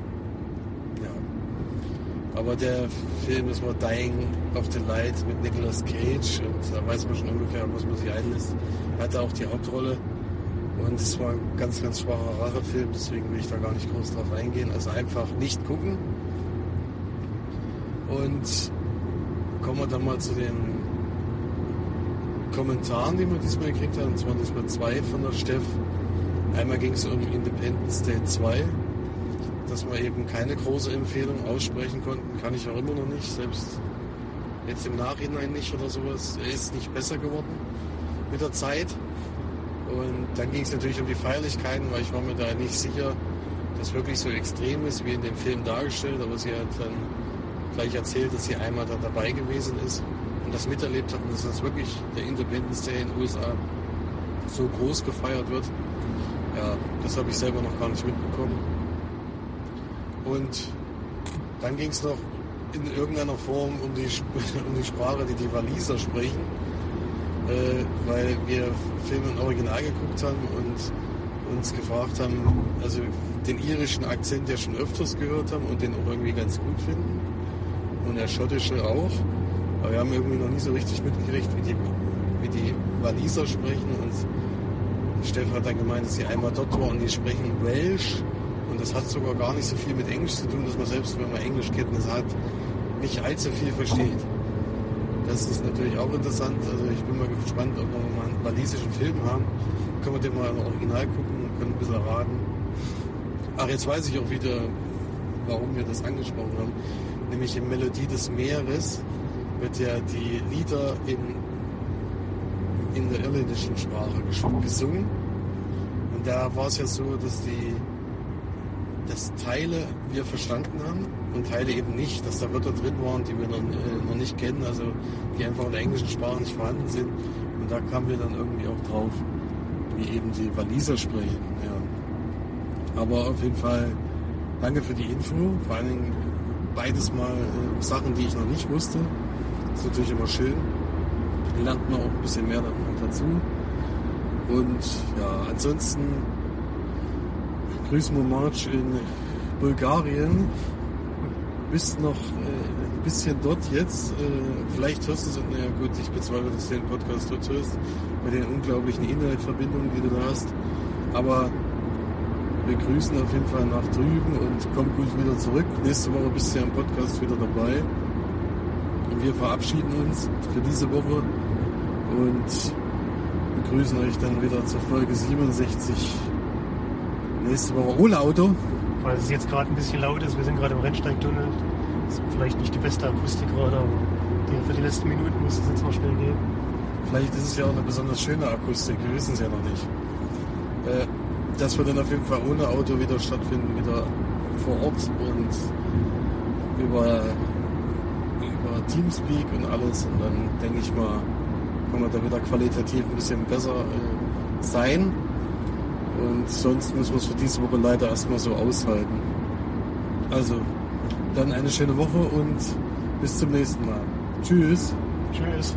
Ja. Aber der Film ist mal Dying of the Light mit Nicolas Cage und da weiß man schon ungefähr, was man sich einlässt. Hatte auch die Hauptrolle und es war ein ganz, ganz schwacher Rachefilm, deswegen will ich da gar nicht groß drauf eingehen. Also einfach nicht gucken. Und kommen wir dann mal zu den Kommentaren, die wir diesmal gekriegt haben. Und zwar diesmal zwei von der Steff. Einmal ging es um Independence Day 2, dass wir eben keine große Empfehlung aussprechen konnten. Kann ich auch immer noch nicht, selbst jetzt im Nachhinein nicht oder sowas. Er ist nicht besser geworden mit der Zeit. Und dann ging es natürlich um die Feierlichkeiten, weil ich war mir da nicht sicher, dass wirklich so extrem ist, wie in dem Film dargestellt. Aber sie hat dann gleich erzählt, dass sie einmal da dabei gewesen ist und das miterlebt hat und dass das wirklich der Independence Day in den USA so groß gefeiert wird. Ja, das habe ich selber noch gar nicht mitbekommen. Und dann ging es noch in irgendeiner Form um die, um die Sprache, die die Waliser sprechen, äh, weil wir Filme im Original geguckt haben und uns gefragt haben, also den irischen Akzent ja schon öfters gehört haben und den auch irgendwie ganz gut finden. Und der schottische auch. Aber wir haben irgendwie noch nie so richtig mitgekriegt, wie die, wie die Waliser sprechen. Und Steff hat dann gemeint, dass sie einmal dort war und die sprechen Welsh. Und das hat sogar gar nicht so viel mit Englisch zu tun, dass man selbst, wenn man Englischkenntnisse hat, nicht allzu viel versteht. Das ist natürlich auch interessant. Also ich bin mal gespannt, ob wir mal einen walisischen Film haben. Können wir den mal im Original gucken und können ein bisschen raten. Ach, jetzt weiß ich auch wieder, warum wir das angesprochen haben. Nämlich in Melodie des Meeres wird ja die Lieder in, in der irländischen Sprache gesungen. Und da war es ja so, dass die dass Teile wir verstanden haben und Teile eben nicht, dass da Wörter drin waren, die wir noch, äh, noch nicht kennen, also die einfach in der englischen Sprache nicht vorhanden sind. Und da kamen wir dann irgendwie auch drauf, wie eben die Waliser sprechen. Ja. Aber auf jeden Fall danke für die Info, vor allen Dingen beides mal äh, Sachen, die ich noch nicht wusste. Das ist natürlich immer schön. Lernt man auch ein bisschen mehr dazu. Und ja, ansonsten grüßen wir March in Bulgarien. Bist noch äh, ein bisschen dort jetzt. Äh, vielleicht hörst du es, naja gut, ich bezweifle, dass du den Podcast dort hörst, bei den unglaublichen Internetverbindungen, die du da hast. Aber wir grüßen auf jeden Fall nach drüben und kommen gut wieder zurück. Nächste Woche bist du ja im Podcast wieder dabei. Und wir verabschieden uns für diese Woche und begrüßen euch dann wieder zur Folge 67 nächste Woche ohne Auto. Weil es jetzt gerade ein bisschen laut ist, wir sind gerade im Rennsteigtunnel. Ist vielleicht nicht die beste Akustik gerade, aber die, für die letzten Minuten muss es jetzt noch schnell gehen. Vielleicht ist es ja auch eine besonders schöne Akustik, wir wissen es ja noch nicht. Äh, das wird dann auf jeden Fall ohne Auto wieder stattfinden, wieder vor Ort und über, über Teamspeak und alles. Und dann denke ich mal, kann man da wieder qualitativ ein bisschen besser äh, sein. Und sonst müssen wir es für diese Woche leider erstmal so aushalten. Also, dann eine schöne Woche und bis zum nächsten Mal. Tschüss. Tschüss.